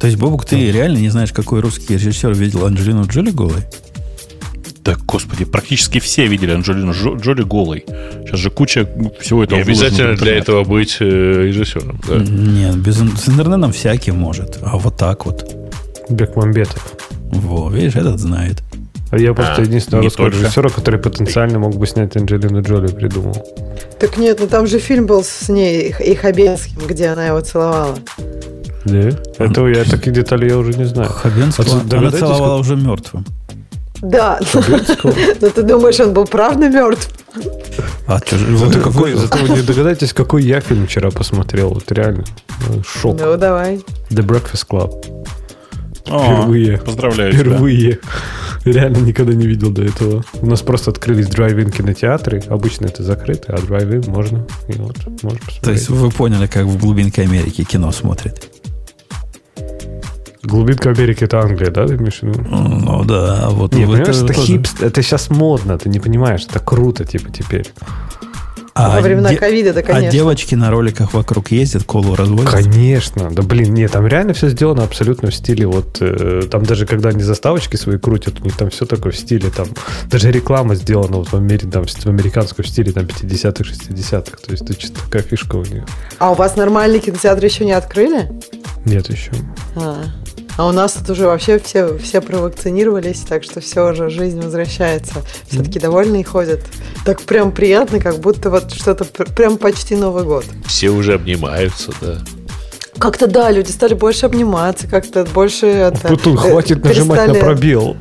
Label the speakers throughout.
Speaker 1: То есть, Бобук, ты реально не знаешь, какой русский режиссер видел Анджелину Джоли голой?
Speaker 2: Да, господи, практически все видели Анджелину Джоли голой. Сейчас же куча всего этого
Speaker 3: Не обязательно для этого быть э, режиссером. Да.
Speaker 1: Нет, без, с интернетом всякий может. А вот так вот.
Speaker 4: Бекмамбетов.
Speaker 1: Во, видишь, этот знает.
Speaker 4: А я просто а, единственного русского режиссера, который потенциально мог бы снять Анджелину Джоли, придумал.
Speaker 5: Так нет, ну там же фильм был с ней и Хабенским, где она его целовала.
Speaker 4: Да? Этого я такие детали я уже не знаю.
Speaker 1: Хабенского а она целовала как... уже мертвым.
Speaker 5: Да. Но ты думаешь, он был правда мертв?
Speaker 4: А что же, зато, какой, зато вы не догадаетесь, какой я фильм вчера посмотрел. Вот реально. Шок.
Speaker 5: Ну, давай.
Speaker 4: The Breakfast Club.
Speaker 2: Впервые. Поздравляю
Speaker 4: Впервые. Реально никогда не видел до этого. У нас просто открылись drive-in кинотеатры. Обычно это закрыто, а drive-in можно. И вот, можно посмотреть.
Speaker 1: То есть вы поняли, как в глубинке Америки кино смотрит?
Speaker 4: Глубинка Америки это Англия, да, ты имеешь в виду?
Speaker 1: Ну да, вот.
Speaker 4: Не, понимаешь, это, это, хипст, это сейчас модно, ты не понимаешь, это круто, типа, теперь.
Speaker 5: А Во времена ковида, да, конечно.
Speaker 1: А девочки на роликах вокруг ездят, колу разводят?
Speaker 4: Конечно. Да, блин, нет, там реально все сделано абсолютно в стиле вот... Э, там даже когда они заставочки свои крутят, у них там все такое в стиле, там... Даже реклама сделана вот в, Америке, там, в американском стиле, там, 50-х, 60-х. То есть это чисто такая фишка у них.
Speaker 5: А у вас нормальные кинотеатры еще не открыли?
Speaker 4: Нет еще.
Speaker 5: А. А у нас тут уже вообще все, все провакцинировались, так что все уже, жизнь возвращается. Все-таки довольные ходят. Так прям приятно, как будто вот что-то прям почти Новый год.
Speaker 3: Все уже обнимаются, да.
Speaker 5: Как-то да, люди стали больше обниматься, как-то больше... Это,
Speaker 4: Путун, э, хватит нажимать на пробел.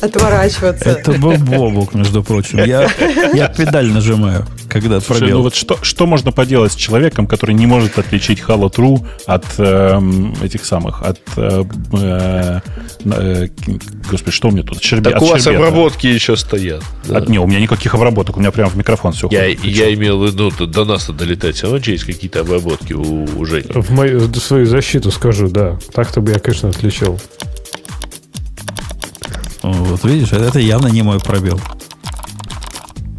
Speaker 5: Отворачиваться.
Speaker 1: Это был Бобук, между прочим. Я, я педаль нажимаю, когда Слушай, пробел.
Speaker 2: Ну вот что, что можно поделать с человеком, который не может отличить Halo True от э, этих самых, от... Э, э, э господи, что у меня тут?
Speaker 3: Щербе, так у вас щербета. обработки еще стоят.
Speaker 2: Да. От, не, у меня никаких обработок, у меня прямо в микрофон все
Speaker 3: Я, я имел в виду, до нас-то долетать все равно есть какие-то обработки у, у Жени.
Speaker 4: В мою, свою защиту скажу, да. Так-то бы я, конечно, отличил.
Speaker 1: Вот видишь, это явно не мой пробел.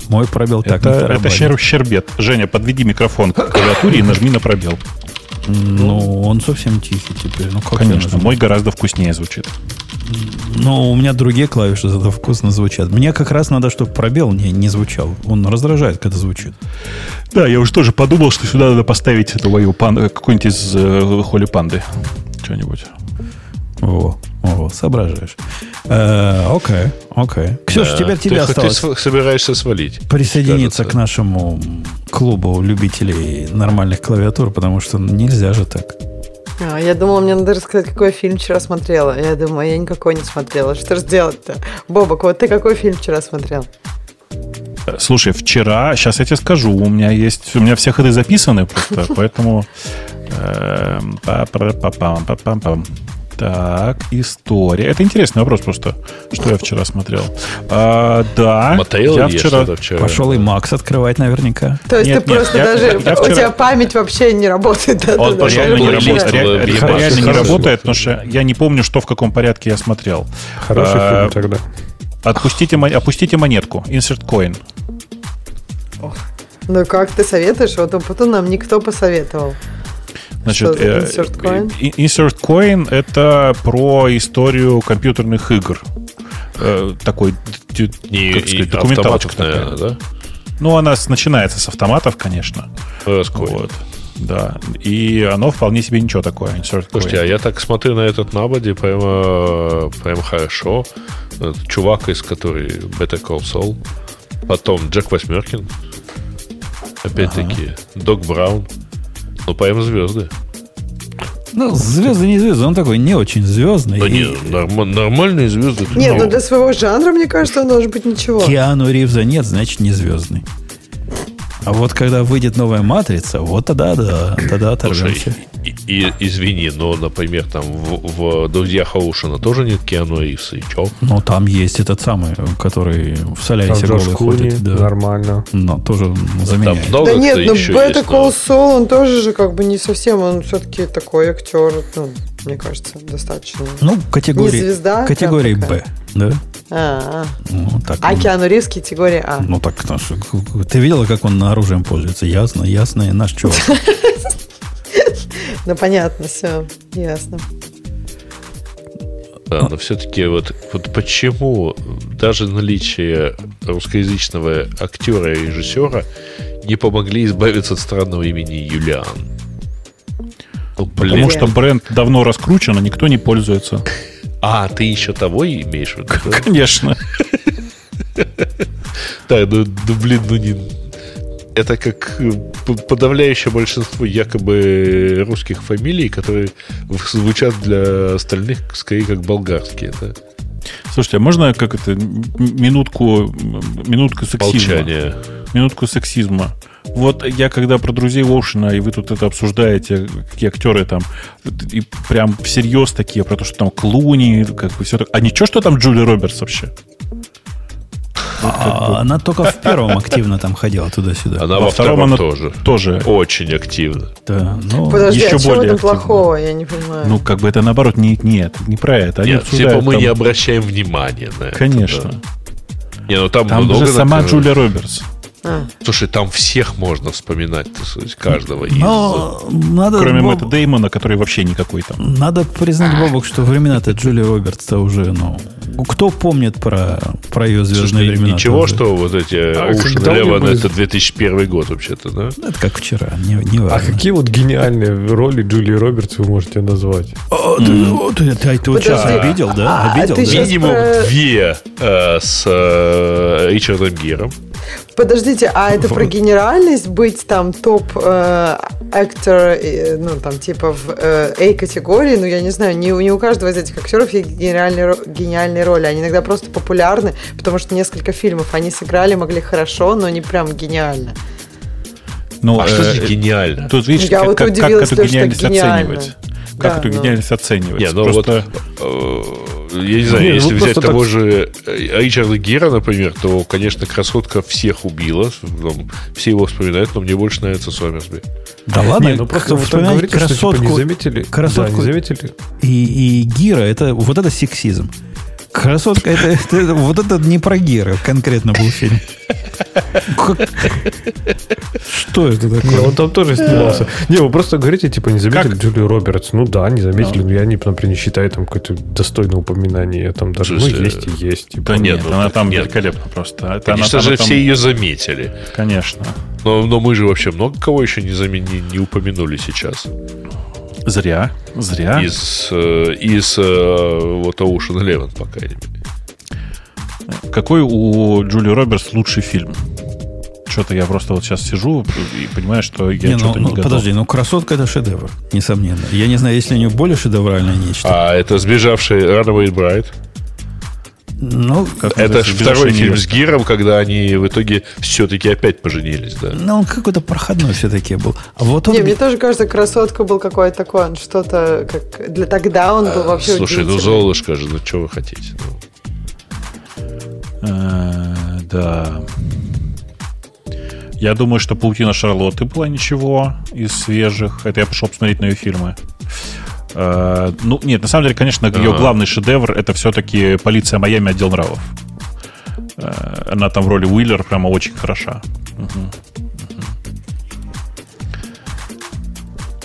Speaker 1: Мой пробел
Speaker 2: это,
Speaker 1: так не
Speaker 2: Это щер, щербет. Женя, подведи микрофон к клавиатуре и нажми на пробел.
Speaker 1: Ну, он совсем тихий теперь. Ну,
Speaker 2: как Конечно, мой гораздо вкуснее звучит.
Speaker 1: Ну, у меня другие клавиши зато вкусно звучат. Мне как раз надо, чтобы пробел не, не звучал. Он раздражает, когда звучит.
Speaker 2: Да, я уже тоже подумал, что сюда надо поставить эту мою пан... какой-нибудь из э, Холи Панды. Что-нибудь.
Speaker 1: Во, во, соображаешь. Э, окей, окей. Ксюша, да. теперь тебе осталось...
Speaker 3: Ты собираешься свалить.
Speaker 1: Присоединиться кажется. к нашему клубу любителей нормальных клавиатур, потому что нельзя же так.
Speaker 5: А, я думала, мне надо рассказать, какой фильм вчера смотрела. Я думаю, я никакой не смотрела. Что же сделать-то? Бобок, вот ты какой фильм вчера смотрел?
Speaker 2: Слушай, вчера, сейчас я тебе скажу, у меня есть, у меня все ходы записаны просто, поэтому... Так, история. Это интересный вопрос просто, что я вчера смотрел. А, да,
Speaker 3: Мотейл я вчера, вчера
Speaker 1: пошел и Макс открывать наверняка.
Speaker 5: То есть нет, ты нет, просто я, даже... Я, я вчера... У тебя память вообще не работает. Да,
Speaker 2: Он да, пошел реально, не, работает, ре, реально не работает, потому что я не помню, что в каком порядке я смотрел.
Speaker 4: Хороший а, фильм тогда.
Speaker 2: Отпустите, опустите монетку. Insert coin.
Speaker 5: Ну как ты советуешь? Вот потом нам никто посоветовал.
Speaker 2: Значит, Что Insert Coin? Insert Coin это про историю компьютерных игр. Э, такой,
Speaker 3: Не, как сказать, документалочка такая. да?
Speaker 2: Ну, она начинается с автоматов, конечно.
Speaker 3: Раскоин. Вот.
Speaker 2: Да. И оно вполне себе ничего такое. Insert
Speaker 3: Слушайте, а я так смотрю на этот набоди прямо, прямо хорошо. Чувак, из который Better Call Saul. Потом Джек Восьмеркин. Опять-таки, ага. Док Браун. Ну, поем звезды.
Speaker 1: Ну, звезды не звезды, он такой не очень звездный. Да
Speaker 3: и... нет, норм, нормальные звезды.
Speaker 5: Нет, ну для своего жанра, мне кажется, он должен быть ничего.
Speaker 1: Киану Ривза нет, значит не звездный. А вот когда выйдет новая матрица, вот тогда да, тогда оторвемся.
Speaker 3: И, и, извини, но, например, там в, в «Друзьях Оушена» тоже нет Киану Ривса, и чё?
Speaker 1: Ну, там есть этот самый, который в Солярисе голый ходит.
Speaker 4: Да. Нормально.
Speaker 1: Но тоже заменяет.
Speaker 5: да нет, но Better Call Saul, он тоже же как бы не совсем, он все-таки такой актер, ну, мне кажется, достаточно.
Speaker 1: Ну, категории, не звезда, категории Б, да?
Speaker 5: А, ну, так, а Киану Ривз категория А.
Speaker 1: Ну так, ты видела, как он оружием пользуется? Ясно, ясно, наш чувак.
Speaker 5: Ну понятно, все, ясно.
Speaker 3: Да, но все-таки вот, вот почему даже наличие русскоязычного актера и режиссера не помогли избавиться от странного имени Юлиан?
Speaker 2: Ну, Потому что бренд давно раскручен, а никто не пользуется.
Speaker 3: А, ты еще того имеешь в виду?
Speaker 2: Конечно.
Speaker 3: Да, ну, ну блин, ну не... Это как э, подавляющее большинство якобы русских фамилий, которые звучат для остальных скорее как болгарские. Да?
Speaker 2: Слушайте, а можно как это минутку, минутку сексизма?
Speaker 3: Молчание.
Speaker 2: Минутку сексизма. Вот я когда про друзей Оушена, и вы тут это обсуждаете, какие актеры там, и прям всерьез такие, про то, что там Клуни, как бы все так. А ничего, что там Джули Робертс вообще?
Speaker 1: А, она только в первом активно там ходила туда-сюда.
Speaker 3: Она во, во втором, втором она тоже.
Speaker 2: Тоже.
Speaker 3: Очень активно.
Speaker 5: Да, ну, Подожди, еще а более в этом плохого? Я не понимаю.
Speaker 2: Ну, как бы это наоборот, не, нет, не про это.
Speaker 3: Они нет, типа мы там... не обращаем внимания на это.
Speaker 2: Конечно. Да.
Speaker 3: Не, ну там,
Speaker 2: там
Speaker 3: много
Speaker 2: же сама Джулия Робертс.
Speaker 3: А. Слушай, там всех можно вспоминать, сказать, каждого
Speaker 1: Но из... надо
Speaker 2: Кроме Боб... Мэтта Деймона, который вообще никакой там.
Speaker 1: Надо признать, Бобок, что времена-то Джули Робертс-то уже, ну... Кто помнит про, про ее звездные Слушай, времена?
Speaker 3: Ничего, что вот эти а Ocean Eleven это 2001 год вообще-то, да?
Speaker 1: Это как вчера, не, не
Speaker 4: важно. А какие вот гениальные роли Джулии Робертс вы можете назвать?
Speaker 1: О, ты, ты, ты, ты вот сейчас обидел, да?
Speaker 3: А, обидел, да? Минимум две э, с э, Ричардом Гиром.
Speaker 5: Подождите, а это про генеральность быть там топ-актер, э, ну там типа в э, A-категории, ну я не знаю, не, не у каждого из этих актеров есть гениальные, гениальные роли, они иногда просто популярны, потому что несколько фильмов они сыграли, могли хорошо, но не прям гениально.
Speaker 3: Ну, а э, что значит гениально?
Speaker 2: Тут видишь, я как, вот как, как эту гениальность оценивать. Как да, эту гениальность но... оценивать?
Speaker 3: Не, ну Просто... вот, я не знаю, не, если взять того так... же э, Ричарда Гира, например, то, конечно, красотка всех убила. Там, все его вспоминают, но мне больше нравится Сомерсби.
Speaker 1: Да ладно, не, ну просто вы говорите, красотку, что, типа, не заметили, красотку да, не заметили. И, и Гира, это вот это сексизм. Красотка, это, это, это вот это не про Гера конкретно был фильм. Что это такое?
Speaker 4: Он там тоже снимался. Не, вы просто говорите, типа, не заметили Джулию Робертс. Ну да, не заметили, но я, не, например, не считаю там какое-то достойное упоминание. Там даже, ну, есть и есть.
Speaker 2: Типа. Да нет, она там великолепна просто.
Speaker 3: Конечно же, все ее заметили.
Speaker 2: Конечно.
Speaker 3: Но, но мы же вообще много кого еще не упомянули сейчас.
Speaker 2: Зря, зря.
Speaker 3: Из, э, из э, вот Ocean Eleven, по крайней мере.
Speaker 2: Какой у Джули Робертс лучший фильм? Что-то я просто вот сейчас сижу и понимаю, что я не, что-то
Speaker 1: ну,
Speaker 2: не готов.
Speaker 1: Подожди, ну «Красотка» — это шедевр, несомненно. Я не знаю, если у нее более шедевральное нечто.
Speaker 3: А это «Сбежавший Runaway Bride»?
Speaker 1: Ну,
Speaker 3: как это же второй фильм с Гиром, когда они в итоге все-таки опять поженились, да.
Speaker 1: Ну, он какой-то проходной все-таки был.
Speaker 5: А вот он... Не, мне тоже кажется, красотка был какой-то такой, он что-то как для тогда он был а, вообще.
Speaker 3: Слушай, ну Золушка же, ну что вы хотите?
Speaker 2: Ну. Э, да. Я думаю, что паутина Шарлотты была ничего из свежих. Это я пошел посмотреть на ее фильмы. Э, ну, нет, на самом деле, конечно, ее главный шедевр это все-таки полиция Майами отдел нравов. Э, она там в роли Уиллер прямо очень хороша. Угу.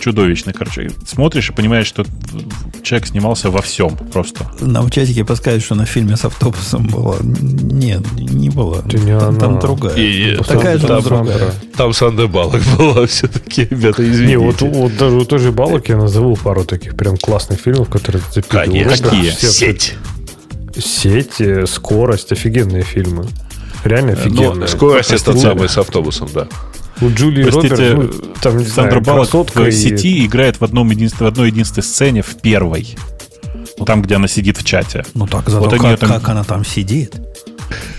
Speaker 2: Чудовищный, короче. Смотришь и понимаешь, что человек снимался во всем просто.
Speaker 1: На в чатике подсказывают, что на фильме с автобусом было. Нет, не было.
Speaker 4: Ты не
Speaker 1: там,
Speaker 4: там
Speaker 1: другая.
Speaker 3: И, Такая там, же там, другая. Там Санда Балок была все-таки, ребята, извините. Не,
Speaker 4: вот, вот даже у той же Балок я назову пару таких прям классных фильмов, которые
Speaker 3: зацепили. Конечно. Какие? Сеть.
Speaker 4: Сеть, э, скорость, офигенные фильмы. Реально ну, офигенные. Но
Speaker 3: скорость это самый с автобусом, да.
Speaker 4: У Джулии Простите, Роберт, ну, там, не
Speaker 2: Сандра Баллок в и... сети играет в, одном единствв... в одной единственной сцене в первой. Там, где она сидит в чате.
Speaker 1: Ну так, зато вот как, там... как она там сидит.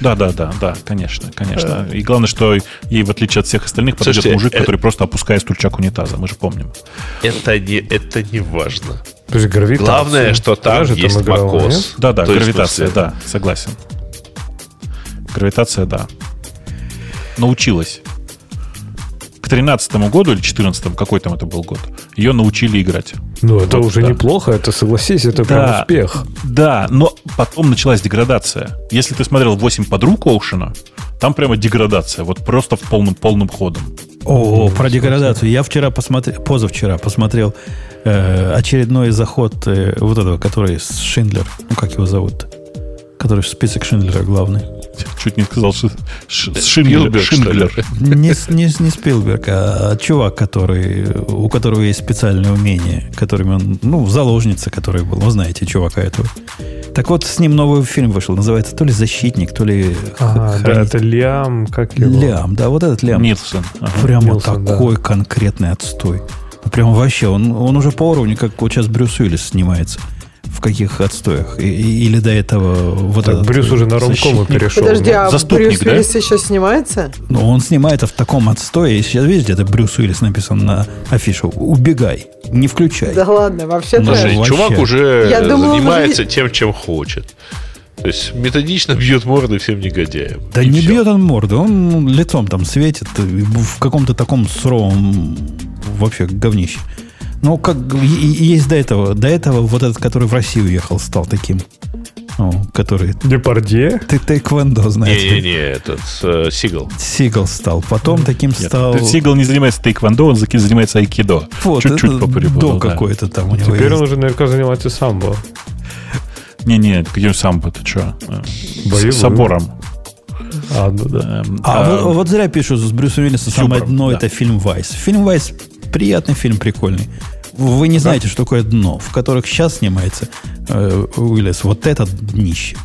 Speaker 2: Да, да, да, да, конечно, конечно. И главное, что ей, в отличие от всех остальных, подойдет Слушайте, мужик, это... который просто опускает стульчак унитаза. Мы же помним.
Speaker 3: Это не, это не важно.
Speaker 4: То есть гравитация.
Speaker 3: Главное, что там Даже есть там макос.
Speaker 2: Да, да, То гравитация, да, согласен. Гравитация, да. Научилась. 13 году или 14 какой там это был год, ее научили играть.
Speaker 4: Ну, это вот, уже да. неплохо, это, согласись, это да, прям успех.
Speaker 2: Да, но потом началась деградация. Если ты смотрел 8 подруг Оушена, Там прямо деградация, вот просто в полном, полным ходом.
Speaker 1: О, ну, про деградацию. Я вчера посмотрел, позавчера посмотрел э, очередной заход э, вот этого, который с Шиндлер. Ну, как его зовут? Который список Шиндлера главный.
Speaker 2: Чуть не сказал, что Шиндлер.
Speaker 1: Шиндлер. Не, не, не Спилберг, а чувак, который, у которого есть специальное умение, которыми он, ну, заложница, который был. Вы знаете чувака этого. Так вот, с ним новый фильм вышел. Называется то ли «Защитник», то ли
Speaker 4: а, Да, это Лиам, как его?
Speaker 1: Лиам, да, вот этот Лиам.
Speaker 2: Нилсон.
Speaker 1: Ага. Прямо Нилсон, такой да. конкретный отстой. Ну, прям вообще, он, он уже по уровню, как вот сейчас Брюс Уиллис снимается в каких отстоях? И, или до этого вот так,
Speaker 4: этот Брюс уже на ромкомы перешел.
Speaker 5: Подожди, а Заступник, Брюс да? Уиллис еще снимается?
Speaker 1: Ну, он снимается в таком отстое. И сейчас, видите, это Брюс Уиллис написан на афише. Убегай, не включай.
Speaker 5: Да ладно, вообще
Speaker 3: ну, вообще. Чувак уже Я думала, занимается вы... тем, чем хочет. То есть методично бьет морды всем негодяям.
Speaker 1: Да не все. бьет он морды, он лицом там светит в каком-то таком суровом вообще говнище. Ну, как есть до этого. До этого вот этот, который в Россию уехал, стал таким. Ну, который...
Speaker 4: Депардье?
Speaker 1: Ты тайквондо, знаешь.
Speaker 3: Не-не-не, этот э, Сигал.
Speaker 1: Сигал стал. Потом таким Нет, стал...
Speaker 2: Сигал не занимается тайквондо, он занимается айкидо.
Speaker 1: Вот, Чуть-чуть поприпутал. До да. какой-то там у него
Speaker 4: Теперь есть. он уже наверняка занимается самбо.
Speaker 2: Не-не, каким самбо, ты что? Боевым. С собором.
Speaker 1: А, ну да. Эм, а, а вот, вот зря пишут с Брюсом Уиллисом самое дно да. это фильм Вайс. Фильм Вайс приятный фильм, прикольный. Вы не знаете, что такое дно, в которых сейчас снимается э, Уиллис. Вот это днище.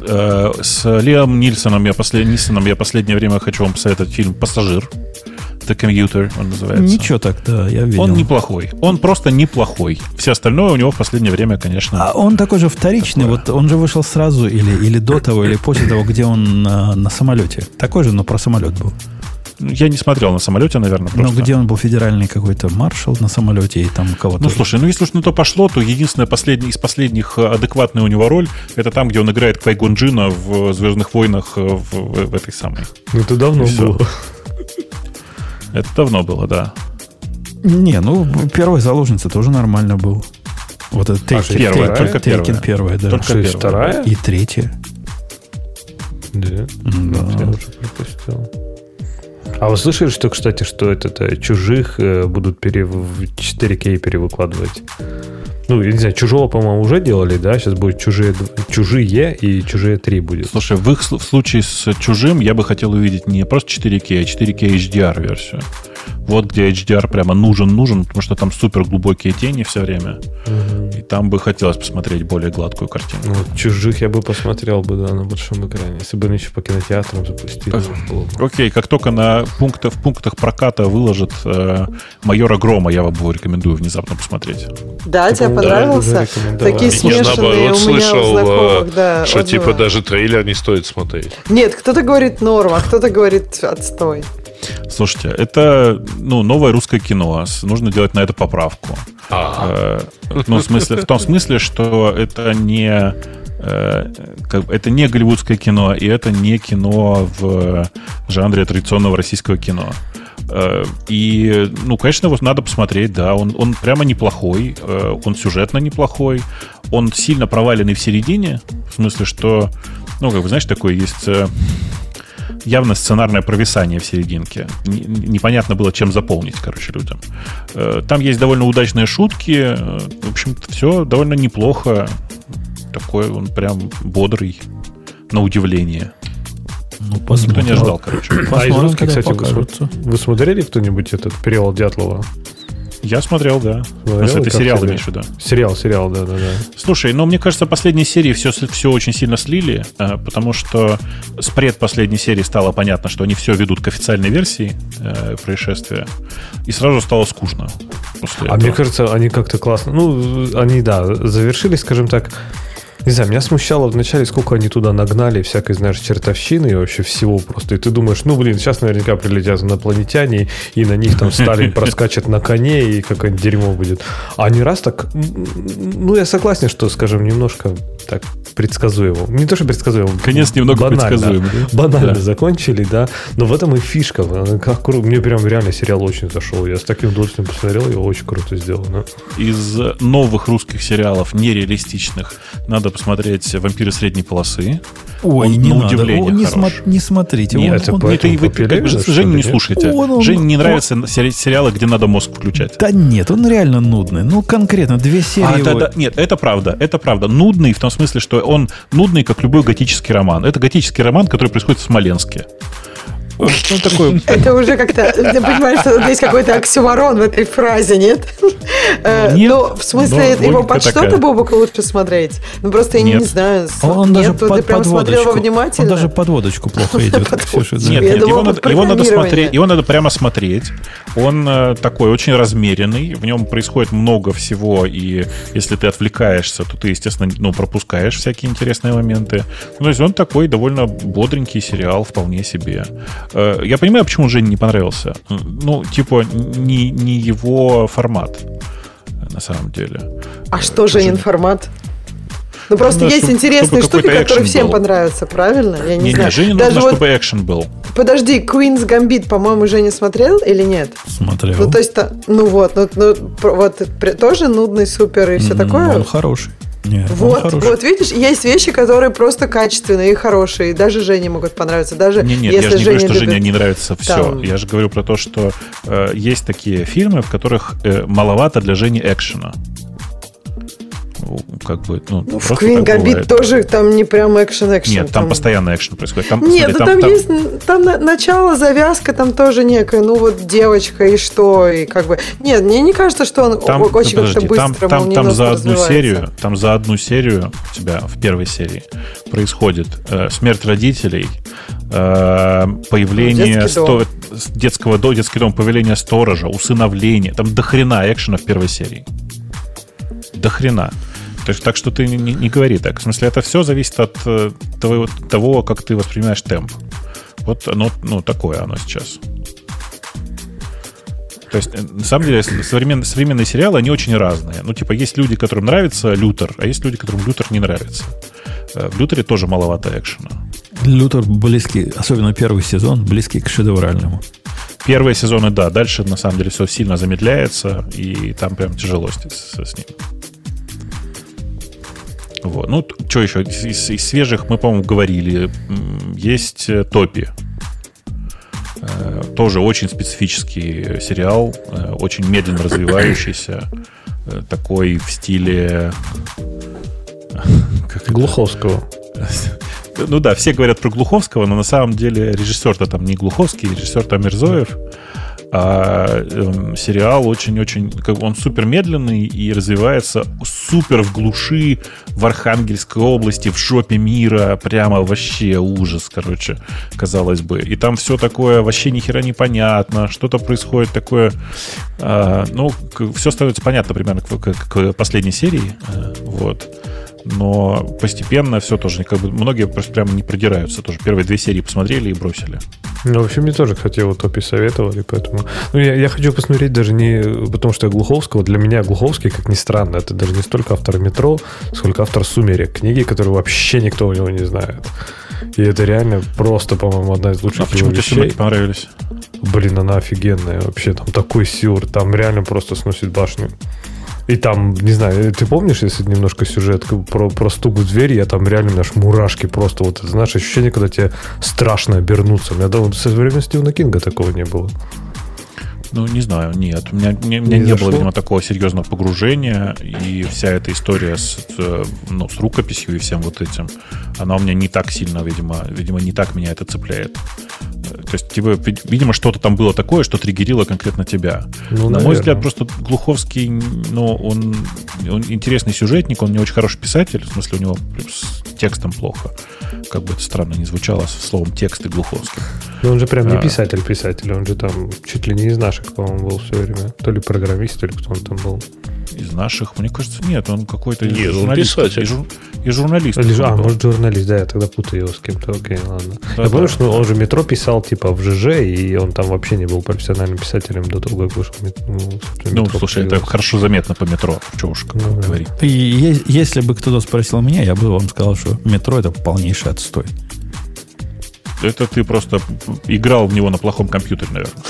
Speaker 2: Э, с Лиам Нильсоном я, послед... Нильсоном я последнее время хочу вам посоветовать фильм «Пассажир». The Commuter он называется.
Speaker 1: Ничего так, да, я видел.
Speaker 2: Он неплохой. Он просто неплохой. Все остальное у него в последнее время, конечно...
Speaker 1: А он такой же вторичный. Такое. Вот он же вышел сразу или, или до того, или после того, где он на, на самолете. Такой же, но про самолет был.
Speaker 2: Я не смотрел на самолете, наверное,
Speaker 1: просто. Ну, где он был федеральный какой-то маршал на самолете и там кого-то...
Speaker 2: Ну, слушай, ну, если уж на то пошло, то единственная последняя из последних э, адекватная у него роль, это там, где он играет Квайгон Джина в «Звездных войнах» э, в, в, в этой самой.
Speaker 4: Ну, это давно было.
Speaker 2: Это давно было, да.
Speaker 1: Не, ну, первая заложница тоже нормально был. Вот это
Speaker 2: Тейкин, а, первая, Тейкин, только
Speaker 1: Тейкин первая. первая, да.
Speaker 2: Только первая.
Speaker 4: вторая?
Speaker 1: И третья.
Speaker 4: Да? Да. Я уже пропустил. А вы слышали, что, кстати, что это э, чужих э, будут пере, в 4К перевыкладывать? Ну, я не знаю, чужого, по-моему, уже делали, да? Сейчас будет чужие, чужие и чужие 3 будет.
Speaker 2: Слушай, в их в случае с чужим я бы хотел увидеть не просто 4К, а 4К HDR версию. Вот где HDR прямо нужен-нужен, потому что там супер глубокие тени все время. Угу. И там бы хотелось посмотреть более гладкую картину.
Speaker 4: Ну, вот чужих я бы посмотрел бы, да, на большом экране. Если бы они еще по кинотеатрам запустили.
Speaker 2: Окей, как только на пунктах, в пунктах проката выложат э, майора Грома, я вам его рекомендую внезапно посмотреть.
Speaker 5: Да, тебе понравился? Такие смешанные у меня слышал, знакомых, да,
Speaker 3: что типа даже трейлер не стоит смотреть.
Speaker 5: Нет, кто-то говорит норма, а кто-то говорит отстой.
Speaker 2: Слушайте, это ну, новое русское кино. Нужно делать на это поправку. Э, ну, в, смысле, в том смысле, что это не э, это не голливудское кино, и это не кино в жанре традиционного российского кино. Э, и, ну, конечно, его надо посмотреть, да, он, он прямо неплохой, он сюжетно неплохой, он сильно проваленный в середине, в смысле, что, ну, как бы, знаешь, такой есть явно сценарное провисание в серединке. Непонятно было, чем заполнить, короче, людям. Э, там есть довольно удачные шутки. Э, в общем-то, все довольно неплохо. Такой он прям бодрый, на удивление. Ну, посмотрим. Никто не ждал, короче.
Speaker 4: А из русских, кстати, вы, вы смотрели кто-нибудь этот период Дятлова?
Speaker 2: Я смотрел, да.
Speaker 4: Смотрел,
Speaker 2: это сериал имеешь в виду?
Speaker 4: Сериал, сериал, да, да, да.
Speaker 2: Слушай, ну мне кажется, последние серии все, все очень сильно слили, э, потому что с предпоследней серии стало понятно, что они все ведут к официальной версии э, происшествия, и сразу стало скучно.
Speaker 4: А этого. мне кажется, они как-то классно. Ну, они, да, завершили, скажем так, не знаю, меня смущало вначале, сколько они туда нагнали всякой, знаешь, чертовщины и вообще всего просто. И ты думаешь, ну, блин, сейчас наверняка прилетят инопланетяне, и на них там Сталин проскачет на коне, и какое-нибудь дерьмо будет. А не раз так... Ну, я согласен, что, скажем, немножко так предсказуемо. Не то, что предсказуемо.
Speaker 2: Конец немного банально, предсказуемый.
Speaker 4: Да? Банально да. закончили, да. Но в этом и фишка. Как круто. Мне прям реально сериал очень зашел. Я с таким удовольствием посмотрел, его очень круто сделано.
Speaker 2: Из новых русских сериалов, нереалистичных, надо посмотреть «Вампиры средней полосы».
Speaker 1: Ой, он, не на надо. удивление О, не, смо- не смотрите.
Speaker 2: Нет, он, это, он, это вы, как бы, Женю не слушайте. Он, он, Жене не нравятся он... сериалы, где надо мозг включать.
Speaker 1: Да нет, он реально нудный. Ну, конкретно, две серии. А,
Speaker 2: его... да, да, нет, это правда, это правда. Нудный в том смысле, что он нудный, как любой готический роман. Это готический роман, который происходит в Смоленске.
Speaker 5: Ну, такой... Это уже как-то, ты понимаешь, что есть какой-то оксюмарон в этой фразе, нет? Э, нет ну, в смысле, его под что-то, Бобок, лучше смотреть? Ну, просто я не знаю.
Speaker 1: Он даже под подводочку. Он даже подводочку плохо идет.
Speaker 2: Нет, его надо смотреть, его надо прямо смотреть. Он э, такой очень размеренный, в нем происходит много всего, и если ты отвлекаешься, то ты, естественно, ну, пропускаешь всякие интересные моменты. Ну, то есть он такой довольно бодренький сериал, вполне себе. Э, я понимаю, почему Жене не понравился. Ну, типа, не, не его формат, на самом деле.
Speaker 5: А что Женин формат? Ну просто ну, есть чтобы, интересные чтобы штуки, которые всем был. понравятся, правильно? Я не, не знаю. Не,
Speaker 2: Жене Даже нужно, вот... чтобы экшен был.
Speaker 5: Подожди, Queen's Gambit, по-моему, Женя смотрел или нет?
Speaker 1: Смотрел.
Speaker 5: Ну то есть, ну вот, ну, ну вот тоже нудный, супер и все такое.
Speaker 1: Он хороший.
Speaker 5: Нет, вот, вот видишь, есть вещи, которые просто качественные и хорошие, и даже Жене могут понравиться, даже
Speaker 2: не, нет, если я же не Женя говорю, что любит... Жене не нравится все. Там... Я же говорю про то, что э, есть такие фильмы, в которых э, маловато для Жени экшена как бы, ну,
Speaker 5: ну в Queen Gambit тоже там не прям экшен-экшен.
Speaker 2: Нет, там, там постоянно экшен происходит. Там,
Speaker 5: Нет, смотри, ну, там, там, есть там начало, завязка, там тоже некая, ну вот девочка и что, и как бы... Нет, мне не кажется, что он там, очень как-то быстро,
Speaker 2: Там, там, там за одну серию, там за одну серию у тебя в первой серии происходит э, смерть родителей, э, появление ну, сто... детского до детский дом, появление сторожа, усыновление. Там до хрена экшена в первой серии. До хрена. То есть, так что ты не, не говори так. В смысле, это все зависит от э, того, того, как ты воспринимаешь темп. Вот оно, ну, такое оно сейчас. То есть, э, на самом деле, современные, современные сериалы, они очень разные. Ну, типа, есть люди, которым нравится Лютер, а есть люди, которым Лютер не нравится. Э, в Лютере тоже маловато экшена.
Speaker 1: Лютер близкий, особенно первый сезон, близкий к шедевральному.
Speaker 2: Первые сезоны, да. Дальше, на самом деле, все сильно замедляется, и там прям тяжело с, с ним. Вот. Ну, что еще? Из, из свежих мы, по-моему, говорили. Есть э, Топи. Э, тоже очень специфический сериал, э, очень медленно развивающийся, такой в стиле...
Speaker 4: Глуховского.
Speaker 2: Ну да, все говорят про Глуховского, но на самом деле режиссер-то там не Глуховский, режиссер там Мирзоев. А э, сериал очень-очень, как он супер медленный и развивается супер в глуши в Архангельской области, в жопе мира, прямо вообще ужас, короче, казалось бы. И там все такое вообще ни хера непонятно, что-то происходит такое, э, ну, все становится понятно примерно к, к, к последней серии, э, вот но постепенно все тоже, как бы многие просто прямо не продираются. Тоже первые две серии посмотрели и бросили.
Speaker 4: Ну, в общем, мне тоже, кстати, вот топи советовали, поэтому... Ну, я, я хочу посмотреть даже не потому, что я Глуховского. Для меня Глуховский, как ни странно, это даже не столько автор «Метро», сколько автор «Сумерек», книги, которые вообще никто у него не знает. И это реально просто, по-моему, одна из лучших а
Speaker 2: почему тебе «Сумерки» понравились?
Speaker 4: Блин, она офигенная вообще. Там такой сюр, там реально просто сносит башню. И там, не знаю, ты помнишь, если немножко сюжет про, про стук в дверь, я там реально наш мурашки просто, вот, знаешь, ощущение, когда тебе страшно обернуться. У меня давно со времен Стивена Кинга такого не было.
Speaker 2: Ну, не знаю, нет. У меня, у меня не, не было, видимо, такого серьезного погружения. И вся эта история с, ну, с рукописью и всем вот этим, она у меня не так сильно, видимо, видимо, не так меня это цепляет. То есть, типа, видимо, что-то там было такое, что триггерило конкретно тебя. Ну, На мой взгляд, просто Глуховский, ну, он, он интересный сюжетник, он не очень хороший писатель, в смысле, у него с текстом плохо. Как бы это странно не звучало со словом текст и Глуховский.
Speaker 4: Но он же прям не писатель-писатель, он же там чуть ли не из наших, по-моему, был все время. То ли программист, то ли кто он там был.
Speaker 2: Из наших? Мне кажется, нет, он какой-то
Speaker 3: нет, журналист. Он писатель. И, жур,
Speaker 2: и журналист.
Speaker 4: Или, а, может, журналист, да, я тогда путаю его с кем-то. Окей, ладно. Да, я да, помню, что он же метро писал, типа, в ЖЖ, и он там вообще не был профессиональным писателем до того, как вышел
Speaker 2: ну, ну слушай, появился. это хорошо заметно по метро, что уж ну, говорить.
Speaker 1: И если бы кто-то спросил меня, я бы вам сказал, что метро это полнейший отстой.
Speaker 2: Это ты просто играл в него на плохом компьютере, наверное.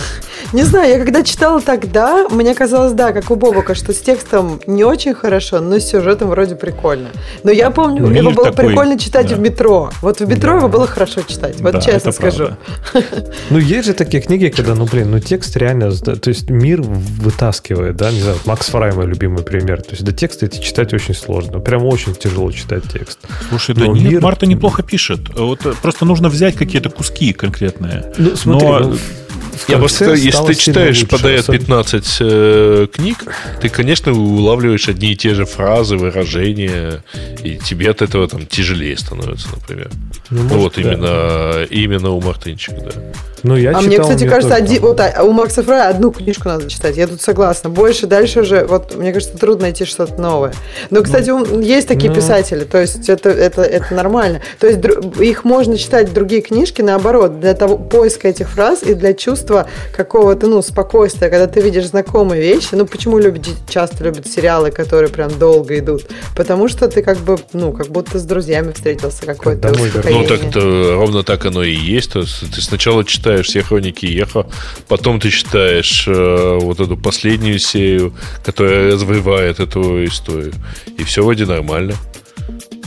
Speaker 5: Не знаю, я когда читала тогда, мне казалось, да, как у Бобока, что с текстом не очень хорошо, но с сюжетом вроде прикольно. Но я помню, Мир его было такой, прикольно читать да. в метро. Вот в метро да. его было хорошо читать, вот да, честно скажу.
Speaker 4: Ну, есть же такие книги, когда, ну, блин, ну текст реально, то есть мир вытаскивает, да, не знаю, Макс Фрай мой любимый пример. То есть до текста эти читать очень сложно, прям очень тяжело читать текст.
Speaker 2: Слушай, да нет, мир... Марта неплохо пишет. Вот просто нужно взять какие-то куски конкретные.
Speaker 3: Ну, смотри, Но... ну, я просто, если ты читаешь лучше, подряд особенно. 15 э, книг, ты, конечно, улавливаешь одни и те же фразы, выражения, и тебе от этого там тяжелее становится, например. Ну, может, вот да. именно, именно у Мартынчика, да.
Speaker 5: Ну, я а мне, кстати, кажется, один, вот, а, у Макса Фрая одну книжку надо читать. Я тут согласна. Больше, дальше уже, вот, мне кажется, трудно найти что-то новое. Но, кстати, ну, есть такие ну, писатели, то есть это, это, это нормально. То есть их можно читать, другие книжки, наоборот, для того поиска этих фраз и для чувства какого-то, ну, спокойствия, когда ты видишь знакомые вещи. Ну, почему любят, часто любят сериалы, которые прям долго идут? Потому что ты как бы, ну, как будто с друзьями встретился какой-то.
Speaker 3: Ну, так-то ровно так оно и есть. То есть ты сначала читаешь читаешь все хроники Еха, потом ты читаешь э, вот эту последнюю серию, которая развивает эту историю. И все вроде нормально.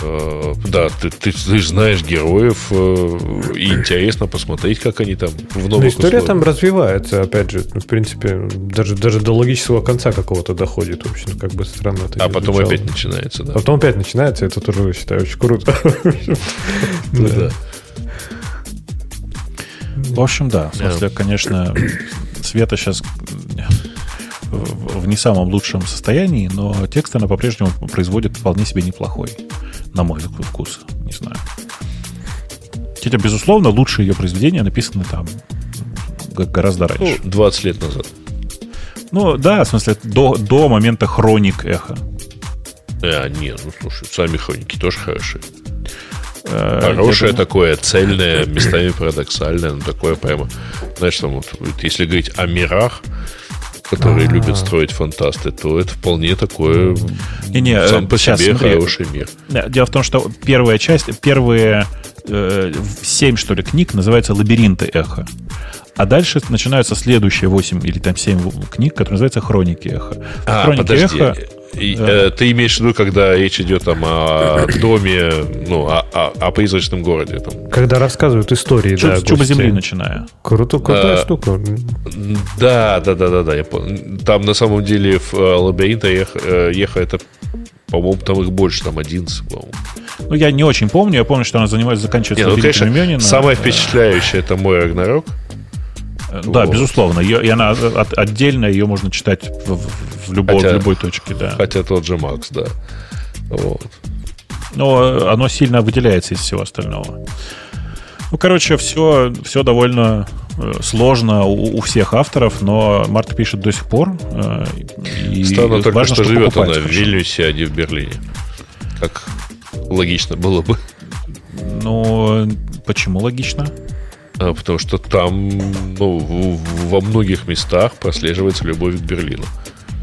Speaker 3: Uh, да, ты, ты, ты знаешь героев, uh, и интересно посмотреть, как они там в новых
Speaker 4: Но история условиях. там развивается, опять же, ну, в принципе, даже, даже до логического конца какого-то доходит, в общем, как бы странно.
Speaker 3: Это а потом опять начинается, да.
Speaker 4: Потом опять начинается, это тоже, считаю, очень круто.
Speaker 2: Да. В общем, да. В смысле, конечно, Света сейчас в не самом лучшем состоянии, но текст она по-прежнему производит вполне себе неплохой, на мой вкус. Не знаю. Хотя, безусловно, лучшие ее произведения написаны там гораздо раньше.
Speaker 3: Ну, 20 лет назад.
Speaker 2: Ну, да, в смысле, до, до момента хроник эхо.
Speaker 3: А, нет, ну слушай, сами хроники тоже хорошие. Э, Хорошее такое, цельное, местами парадоксальное, но такое прямо, знаешь, там вот, если говорить о мирах, которые А-а-а. любят строить фантасты, то это вполне такое
Speaker 2: не, не,
Speaker 3: сам по сейчас, себе смотри, хороший мир.
Speaker 2: Дело в том, что первая часть, первые э, семь, что ли, книг называются «Лабиринты эхо». А дальше начинаются следующие восемь или там семь книг, которые называются «Хроники эхо».
Speaker 3: А, Хроники подожди. эхо и, э, ты имеешь в виду, когда речь идет там, о доме, ну, о, о, о призрачном городе. Там.
Speaker 4: Когда рассказывают истории,
Speaker 2: Чуб, да. Чуба земли начиная.
Speaker 4: Круто, крутая а, штука.
Speaker 3: Да, да, да, да, да. Я Там на самом деле в э, лабиринте Еха, Еха это, по-моему, там их больше, там 11, по-моему.
Speaker 2: Ну, я не очень помню. Я помню, что она занимается, заканчивается
Speaker 3: Не, ну, конечно, Мюнина. Самое впечатляющее это мой Рагнарок.
Speaker 2: Да, вот. безусловно. Ее, и она от, отдельно, ее можно читать в, в, любой, хотя, в любой точке, да.
Speaker 3: Хотя тот же Макс, да.
Speaker 2: Вот. Но оно сильно выделяется из всего остального. Ну, короче, все, все довольно э, сложно у, у всех авторов, но Марта пишет до сих пор. Э,
Speaker 3: и Странно только, важно, что, что живет она в Вильнюсе, а не в Берлине. Как логично было бы.
Speaker 2: Ну, почему логично?
Speaker 3: А, потому что там ну, во многих местах прослеживается любовь к Берлину.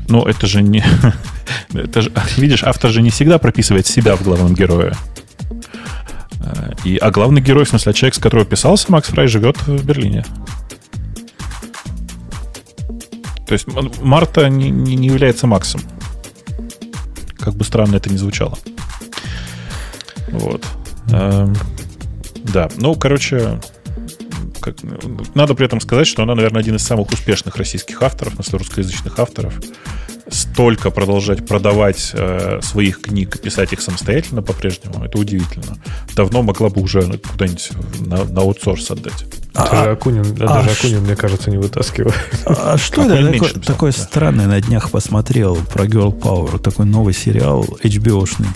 Speaker 2: Ну, это же не... это же, видишь, автор же не всегда прописывает себя в главном герое. А, и, а главный герой, в смысле, человек, с которого писался Макс Фрай, живет в Берлине. То есть Марта не, не, не является Максом. Как бы странно это ни звучало. Вот. Эм, да, ну, короче, как, надо при этом сказать, что она, наверное, один из самых успешных российских авторов, на русскоязычных авторов. Столько продолжать продавать э, своих книг, писать их самостоятельно по-прежнему, это удивительно. Давно могла бы уже куда-нибудь на, на аутсорс отдать.
Speaker 4: А, даже Акунин, а, даже Акунин, мне кажется, не вытаскивает.
Speaker 1: А, а что это такое, такое да. странное на днях посмотрел про Girl Power, такой новый сериал HBO-шный.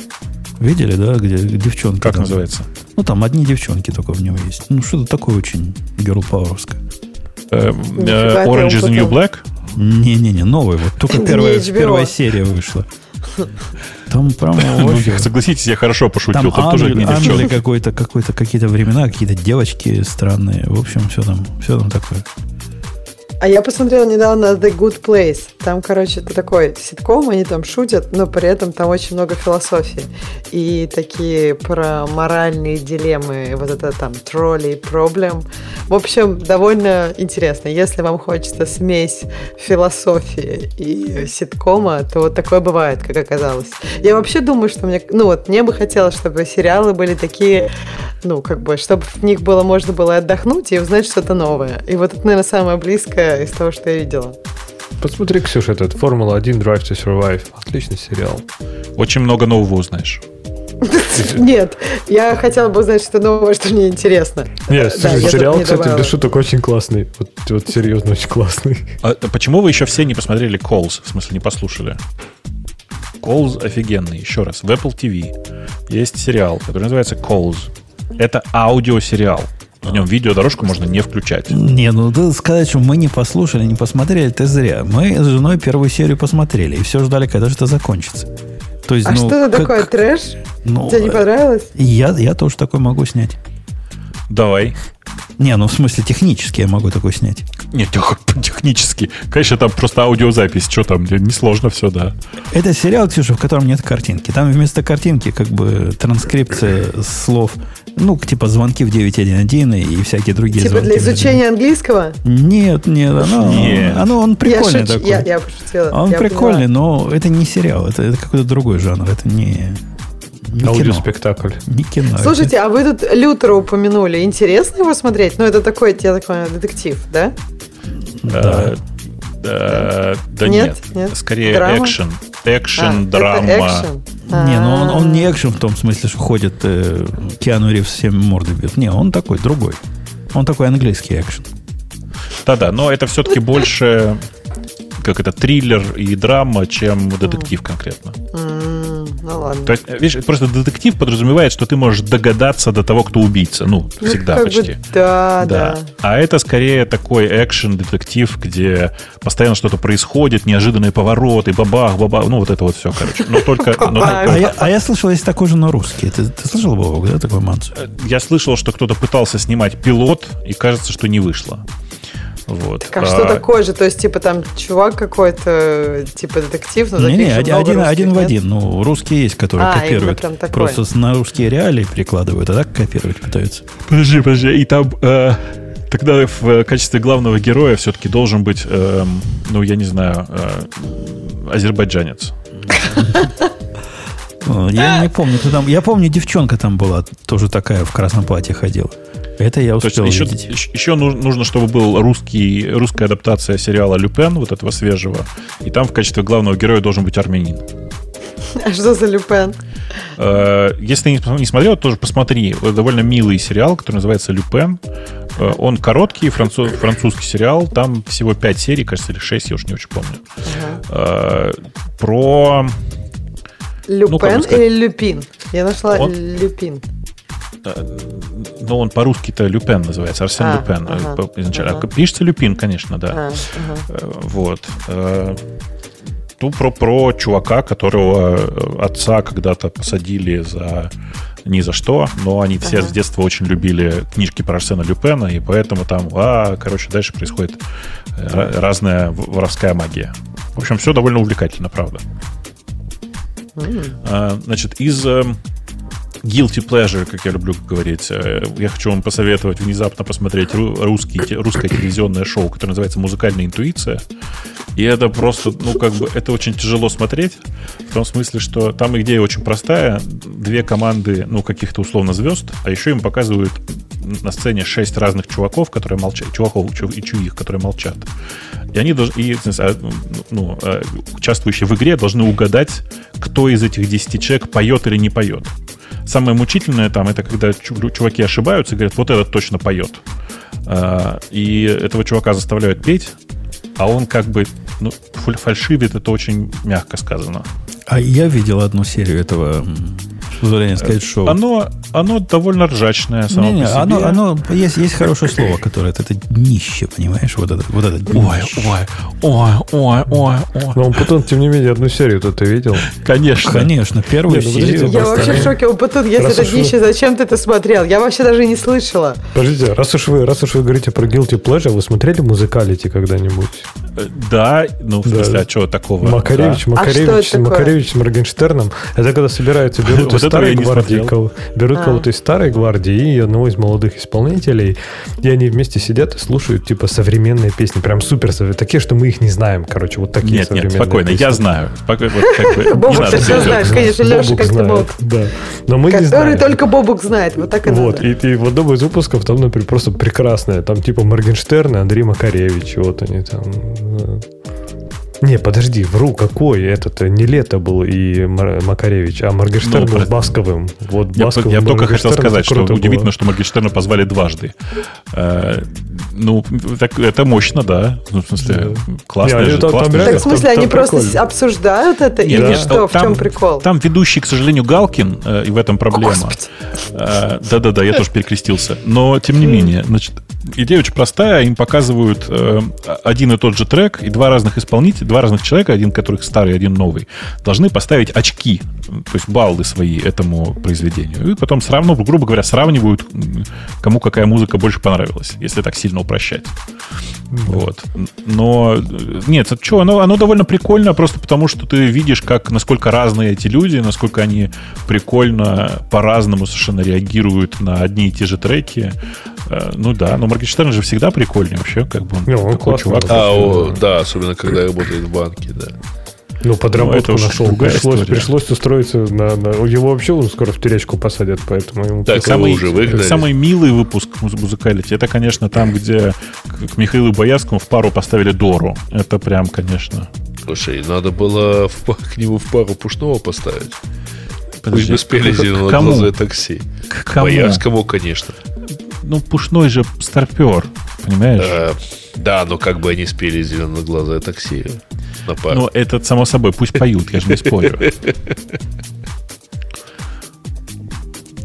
Speaker 1: Видели, да, где девчонки?
Speaker 2: Как там, называется?
Speaker 1: Ну, там одни девчонки только в него есть. Ну, что-то такое очень girl powerское.
Speaker 2: Э, э, Orange is the New Black?
Speaker 1: Не-не-не, новый. Вот только первая, первая серия вышла. Там прям ну,
Speaker 2: Согласитесь, я хорошо пошутил.
Speaker 1: Там, там тоже Англия какой-то, какой-то, какие-то времена, какие-то девочки странные. В общем, все там, все там такое.
Speaker 5: А я посмотрела недавно The Good Place. Там, короче, это такой ситком, они там шутят, но при этом там очень много философии. И такие про моральные дилеммы, вот это там тролли, проблем. В общем, довольно интересно. Если вам хочется смесь философии и ситкома, то вот такое бывает, как оказалось. Я вообще думаю, что мне, ну вот, мне бы хотелось, чтобы сериалы были такие, ну, как бы, чтобы в них было можно было отдохнуть и узнать что-то новое. И вот это, наверное, самое близкое из того, что я видела.
Speaker 4: Посмотри, Ксюша, этот Формула-1 Drive to Survive. Отличный сериал.
Speaker 2: Очень много нового узнаешь.
Speaker 5: Нет, я хотела бы узнать что новое, что мне интересно.
Speaker 4: Нет, да, сериал, не кстати, без шуток очень классный. Вот, вот серьезно, очень классный.
Speaker 2: А почему вы еще все не посмотрели Calls? В смысле, не послушали? Calls офигенный. Еще раз, в Apple TV есть сериал, который называется Calls. Это аудиосериал. В нем видеодорожку можно не включать.
Speaker 1: Не, ну ты сказать, что мы не послушали, не посмотрели, это зря. Мы с женой первую серию посмотрели и все ждали, когда же это закончится.
Speaker 5: То есть, а ну, что это как... такое трэш? Ну, Тебе не понравилось?
Speaker 1: Я, я тоже такой могу снять.
Speaker 2: Давай.
Speaker 1: Не, ну в смысле технически я могу такой снять.
Speaker 2: Нет, технически. Конечно, там просто аудиозапись. Что там? Несложно все, да.
Speaker 1: Это сериал, Ксюша, в котором нет картинки. Там вместо картинки как бы транскрипция слов ну, типа звонки в 911 и всякие другие
Speaker 5: типа
Speaker 1: звонки.
Speaker 5: для изучения английского?
Speaker 1: Нет, нет, оно, нет. оно он прикольный я шуч... такой.
Speaker 5: Я, я пошутила.
Speaker 1: Он
Speaker 5: я
Speaker 1: прикольный, поняла. но это не сериал, это, это какой-то другой жанр, это не...
Speaker 4: Не Аудиоспектакль.
Speaker 1: Не кино.
Speaker 5: Слушайте, это... а вы тут Лютера упомянули. Интересно его смотреть? Ну, это такой, я так понимаю, детектив, да?
Speaker 2: Да. Да, да нет, нет, нет. Скорее драма? экшен. Экшен, а, драма. Экшен.
Speaker 1: Не, ну он, он не экшен в том смысле, что ходит э, Киану Ривз всем морды бьет. Не, он такой, другой. Он такой английский экшен.
Speaker 2: Да-да, но это все-таки больше как это, триллер и драма, чем детектив конкретно.
Speaker 5: Ну ладно.
Speaker 2: То есть, видишь, просто детектив подразумевает, что ты можешь догадаться до того, кто убийца. Ну, ну всегда почти. Бы,
Speaker 5: да, да, да.
Speaker 2: А это скорее такой экшен-детектив, где постоянно что-то происходит, неожиданные повороты, бабах, бабах. Ну, вот это вот все, короче. Но только...
Speaker 1: А, я, а я слышал, есть такой же на русский. Ты, ты слышал, Бобок, да, такой манцу?
Speaker 2: Я слышал, что кто-то пытался снимать пилот, и кажется, что не вышло. Вот.
Speaker 5: Так, а, а что такое же? То есть, типа, там чувак какой-то, типа, детектив, но
Speaker 1: Не, не, один, один, один в один. Ну, русские есть, которые а, копируют. Просто на русские реалии прикладывают, а так копировать пытаются.
Speaker 2: Подожди, подожди. И там... Э, тогда в качестве главного героя все-таки должен быть, э, ну, я не знаю, э, азербайджанец.
Speaker 1: Я не помню, кто там. Я помню, девчонка там была, тоже такая в красном платье ходила. Это я успел
Speaker 2: еще,
Speaker 1: видеть.
Speaker 2: Еще нужно, чтобы был русский, русская адаптация сериала «Люпен», вот этого свежего. И там в качестве главного героя должен быть армянин.
Speaker 5: А что за Люпен?
Speaker 2: Э, если ты не смотрел, тоже посмотри. Это довольно милый сериал, который называется «Люпен». Э, он короткий, француз, французский сериал. Там всего 5 серий, кажется, или 6, я уже не очень помню. Ага. Про...
Speaker 5: Люпен ну, или Люпин? Я нашла он... Люпин.
Speaker 2: Э, но он по-русски-то Люпен называется, Арсен а, Люпен ага, изначально. Ага. Пишется Люпин, конечно, да. А, ага. Вот. Ну, про, про чувака, которого э, отца когда-то посадили за ни за что, но они все ага. с детства очень любили книжки про Арсена Люпена, и поэтому там, а, короче, дальше происходит разная воровская магия. В общем, все довольно увлекательно, правда. Mm. Значит, из guilty pleasure, как я люблю говорить. Э, я хочу вам посоветовать внезапно посмотреть русский, русское телевизионное шоу, которое называется «Музыкальная интуиция». И это просто, ну, как бы, это очень тяжело смотреть, в том смысле, что там идея очень простая. Две команды, ну, каких-то условно звезд, а еще им показывают на сцене шесть разных чуваков, которые молчат, чуваков и чуих, которые молчат. И они должны, и, а, ну, а, участвующие в игре должны угадать, кто из этих десяти человек поет или не поет. Самое мучительное там, это когда чуваки ошибаются и говорят, вот этот точно поет. А, и этого чувака заставляют петь, а он как бы ну, фальшивит, это очень мягко сказано.
Speaker 1: А я видел одну серию этого позволения сказать, шоу.
Speaker 2: Оно, оно довольно ржачное само не, не, по себе.
Speaker 1: Оно, оно, есть, есть хорошее слово, которое это, это днище, понимаешь? Вот это, вот это
Speaker 2: Ой, ой, ой, ой, ой, ой.
Speaker 4: Но он потом, тем не менее, одну серию ты видел?
Speaker 2: Конечно.
Speaker 1: Конечно, первую
Speaker 5: Нет, ну, серию. Я вообще в шоке. Потом, если это днище, вы... зачем ты это смотрел? Я вообще даже не слышала.
Speaker 4: Подождите, раз уж вы, раз уж вы говорите про Guilty Pleasure, вы смотрели музыкалити когда-нибудь?
Speaker 2: Э, да, ну, в смысле, да. а что такого?
Speaker 4: Макаревич, да. Макаревич, а Макаревич с Моргенштерном. Это когда собираются, берут из старой гвардии, берут а. кого-то из старой гвардии и одного из молодых исполнителей, и они вместе сидят и слушают, типа, современные песни, прям супер, такие, что мы их не знаем, короче, вот такие
Speaker 2: нет, современные Нет, спокойно,
Speaker 4: песни.
Speaker 2: я знаю.
Speaker 5: Бобук, ты все знаешь, конечно, Леша, как ты мог.
Speaker 4: Да, но мы
Speaker 5: не
Speaker 4: знаем.
Speaker 5: Который только Бобук знает, вот так и
Speaker 4: Вот, и, и в одном из выпусков там, например, просто прекрасное, там типа Моргенштерн и Андрей Макаревич, вот они там э, не, подожди, вру, какой этот? Не Лето был и Макаревич, а Моргенштерн ну, был Басковым.
Speaker 2: Вот я, Басковым я только хотел сказать, что удивительно, было. что Моргенштерна позвали дважды. Э, ну, так, это мощно, да. Ну, в смысле, да. классно.
Speaker 5: же, там, классно. Там, так, в смысле, там, они там просто прикольно. обсуждают это? Нет, или да. что? В чем прикол?
Speaker 2: Там ведущий, к сожалению, Галкин, э, и в этом проблема. Э, да-да-да, я тоже перекрестился. Но, тем не менее, значит, идея очень простая. Им показывают э, один и тот же трек, и два разных исполнителя, два разных человека, один который старый, один новый, должны поставить очки, то есть баллы свои этому произведению. И потом, сравну, грубо говоря, сравнивают, кому какая музыка больше понравилась, если так сильно упрощать. Вот. Но нет, это что, оно, оно довольно прикольно, просто потому что ты видишь, как, насколько разные эти люди, насколько они прикольно по-разному совершенно реагируют на одни и те же треки. Э, ну да, но Моргенштерн же всегда прикольный вообще, как бы он,
Speaker 3: Не, он такой чувак. А, о, да, особенно когда работает в банке, да.
Speaker 4: Ну, подработку ну, нашел. Пришлось, пришлось устроиться на, на... Его вообще скоро в теречку посадят, поэтому ему...
Speaker 2: Так, самый, уже выгнали. самый милый выпуск музыкалити, это, конечно, там, где к Михаилу Боярскому в пару поставили Дору. Это прям, конечно...
Speaker 3: Слушай, надо было в, к нему в пару Пушного поставить. Подожди, Пусть бы спели «Зеленое глаза такси». К кому? Боярскому, конечно
Speaker 2: ну, Пушной же старпер, понимаешь?
Speaker 3: Э, да, но как бы они спели «Зеленоглазое такси»
Speaker 2: на пару. Ну, это само собой, пусть поют, я же не спорю.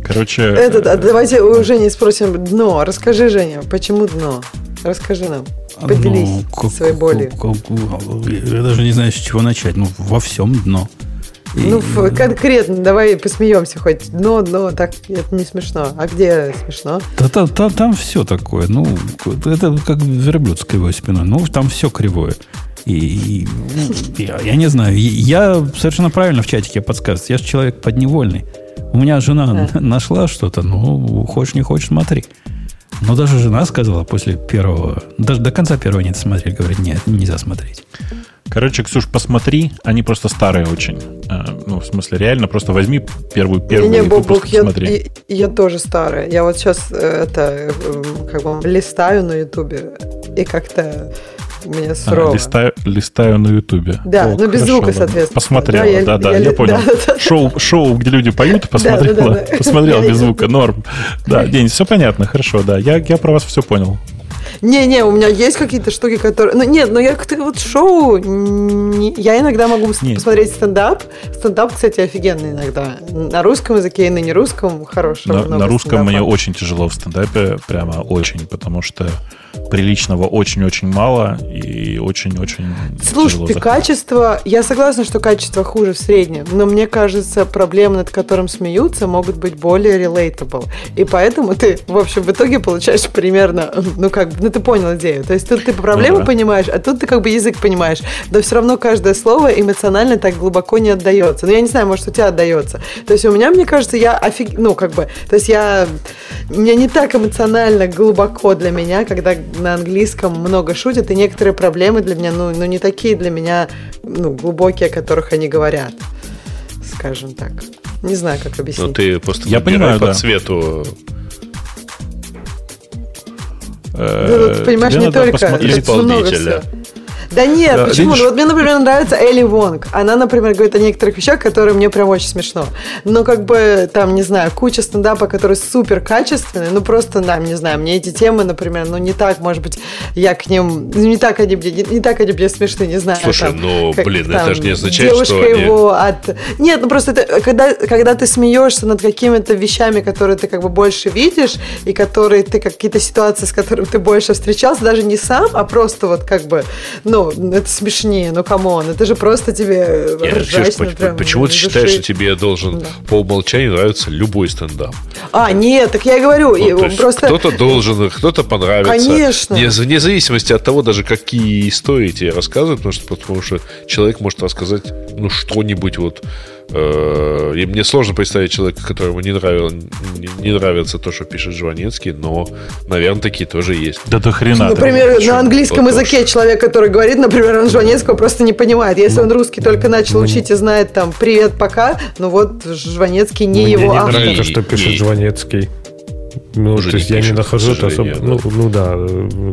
Speaker 2: Короче...
Speaker 5: Этот, а давайте у Жени спросим дно. Расскажи, Женя, почему дно? Расскажи нам. Поделись ну, как, своей болью. Как,
Speaker 1: как, я даже не знаю, с чего начать. Ну, во всем дно.
Speaker 5: Ну, конкретно, давай посмеемся хоть. Дно, дно, так это не смешно. А где смешно?
Speaker 1: Да, там, там, там все такое. Ну, это как верблюд с кривой спиной. Ну, там все кривое. И, и я, я не знаю, я совершенно правильно в чатике подсказываю. Я же человек подневольный. У меня жена да. нашла что-то, ну, хочешь не хочешь, смотри. Но даже жена сказала после первого, даже до конца первого не смотреть, говорит, нет, нельзя смотреть.
Speaker 2: Короче, Ксюш, посмотри, они просто старые очень. А, ну, в смысле, реально, просто возьми первую первую не, не, выпуск
Speaker 5: я, я, я тоже старая. Я вот сейчас э, это как бы листаю на Ютубе и как-то мне сурово.
Speaker 2: А, листаю, листаю на Ютубе.
Speaker 5: Да, О, но ну, без звука, соответственно.
Speaker 2: Посмотрела, да, да, да, я, я, я понял. Да, да, шоу, шоу, где люди поют, посмотрела, да, да, да. посмотрел без звука, норм. Да, День, все понятно, хорошо, да, я, я про вас все понял.
Speaker 5: Не-не, у меня есть какие-то штуки, которые... Ну, нет, но я как-то вот шоу... Не... Я иногда могу нет. посмотреть стендап. Стендап, кстати, офигенный иногда. На русском языке и на нерусском хорошего.
Speaker 2: На, на русском стендапа. мне очень тяжело в стендапе, прямо очень, потому что приличного очень-очень мало и очень-очень
Speaker 5: Слушайте, качество... Я согласна, что качество хуже в среднем, но мне кажется, проблемы, над которым смеются, могут быть более relatable. И поэтому ты, в общем, в итоге получаешь примерно, ну как, ну ты понял идею. То есть тут ты проблему ну, да. понимаешь, а тут ты как бы язык понимаешь. Но все равно каждое слово эмоционально так глубоко не отдается. Ну я не знаю, может у тебя отдается. То есть у меня, мне кажется, я офиг... Ну как бы, то есть я... Мне не так эмоционально глубоко для меня, когда на английском много шутят, и некоторые проблемы для меня, ну, ну не такие для меня, ну, глубокие, о которых они говорят, скажем так. Не знаю, как объяснить. Ну,
Speaker 3: ты просто Я понимаю, по да. цвету
Speaker 5: э, ну, понимаешь, не только
Speaker 3: исполнителя.
Speaker 5: Да нет, да, почему? Ну, вот мне, например, нравится Элли Вонг. Она, например, говорит о некоторых вещах, которые мне прям очень смешно. Но как бы там, не знаю, куча стендапа, который супер качественный, ну просто, да, не знаю, мне эти темы, например, ну не так, может быть, я к ним, не так они мне, не, не так они мне смешны, не знаю.
Speaker 3: Слушай,
Speaker 5: там,
Speaker 3: ну, как, блин, там, это же не означает,
Speaker 5: девушка
Speaker 3: что
Speaker 5: его от... Нет, ну просто это, когда, когда ты смеешься над какими-то вещами, которые ты как бы больше видишь, и которые ты, какие-то ситуации, с которыми ты больше встречался, даже не сам, а просто вот как бы, ну, это смешнее, ну, come on, это же просто тебе
Speaker 3: Нет, ржать, ну, прям, Почему ты считаешь, что тебе должен да. по умолчанию нравиться любой стендап?
Speaker 5: А, нет, так я и говорю, ну, просто...
Speaker 3: Кто-то должен, кто-то понравится.
Speaker 5: Конечно.
Speaker 3: Не, вне зависимости от того, даже какие истории тебе рассказывают, потому что, потому что человек может рассказать, ну, что-нибудь вот Э, и мне сложно представить человека, которому не, нравил, не, не нравится то, что пишет Жванецкий, но, наверное, такие тоже есть.
Speaker 2: Да до хрена.
Speaker 5: Например, на английском языке что... человек, который говорит, например, он Жванецкого просто не понимает. Если он русский только начал учить и знает там «привет, пока», ну вот Жванецкий не
Speaker 4: Мне
Speaker 5: его
Speaker 4: не
Speaker 5: автор.
Speaker 4: нравится, что пишет и... Жванецкий. Ну, Уже то есть не я пишет, не нахожу это особо. Да. Ну, ну да,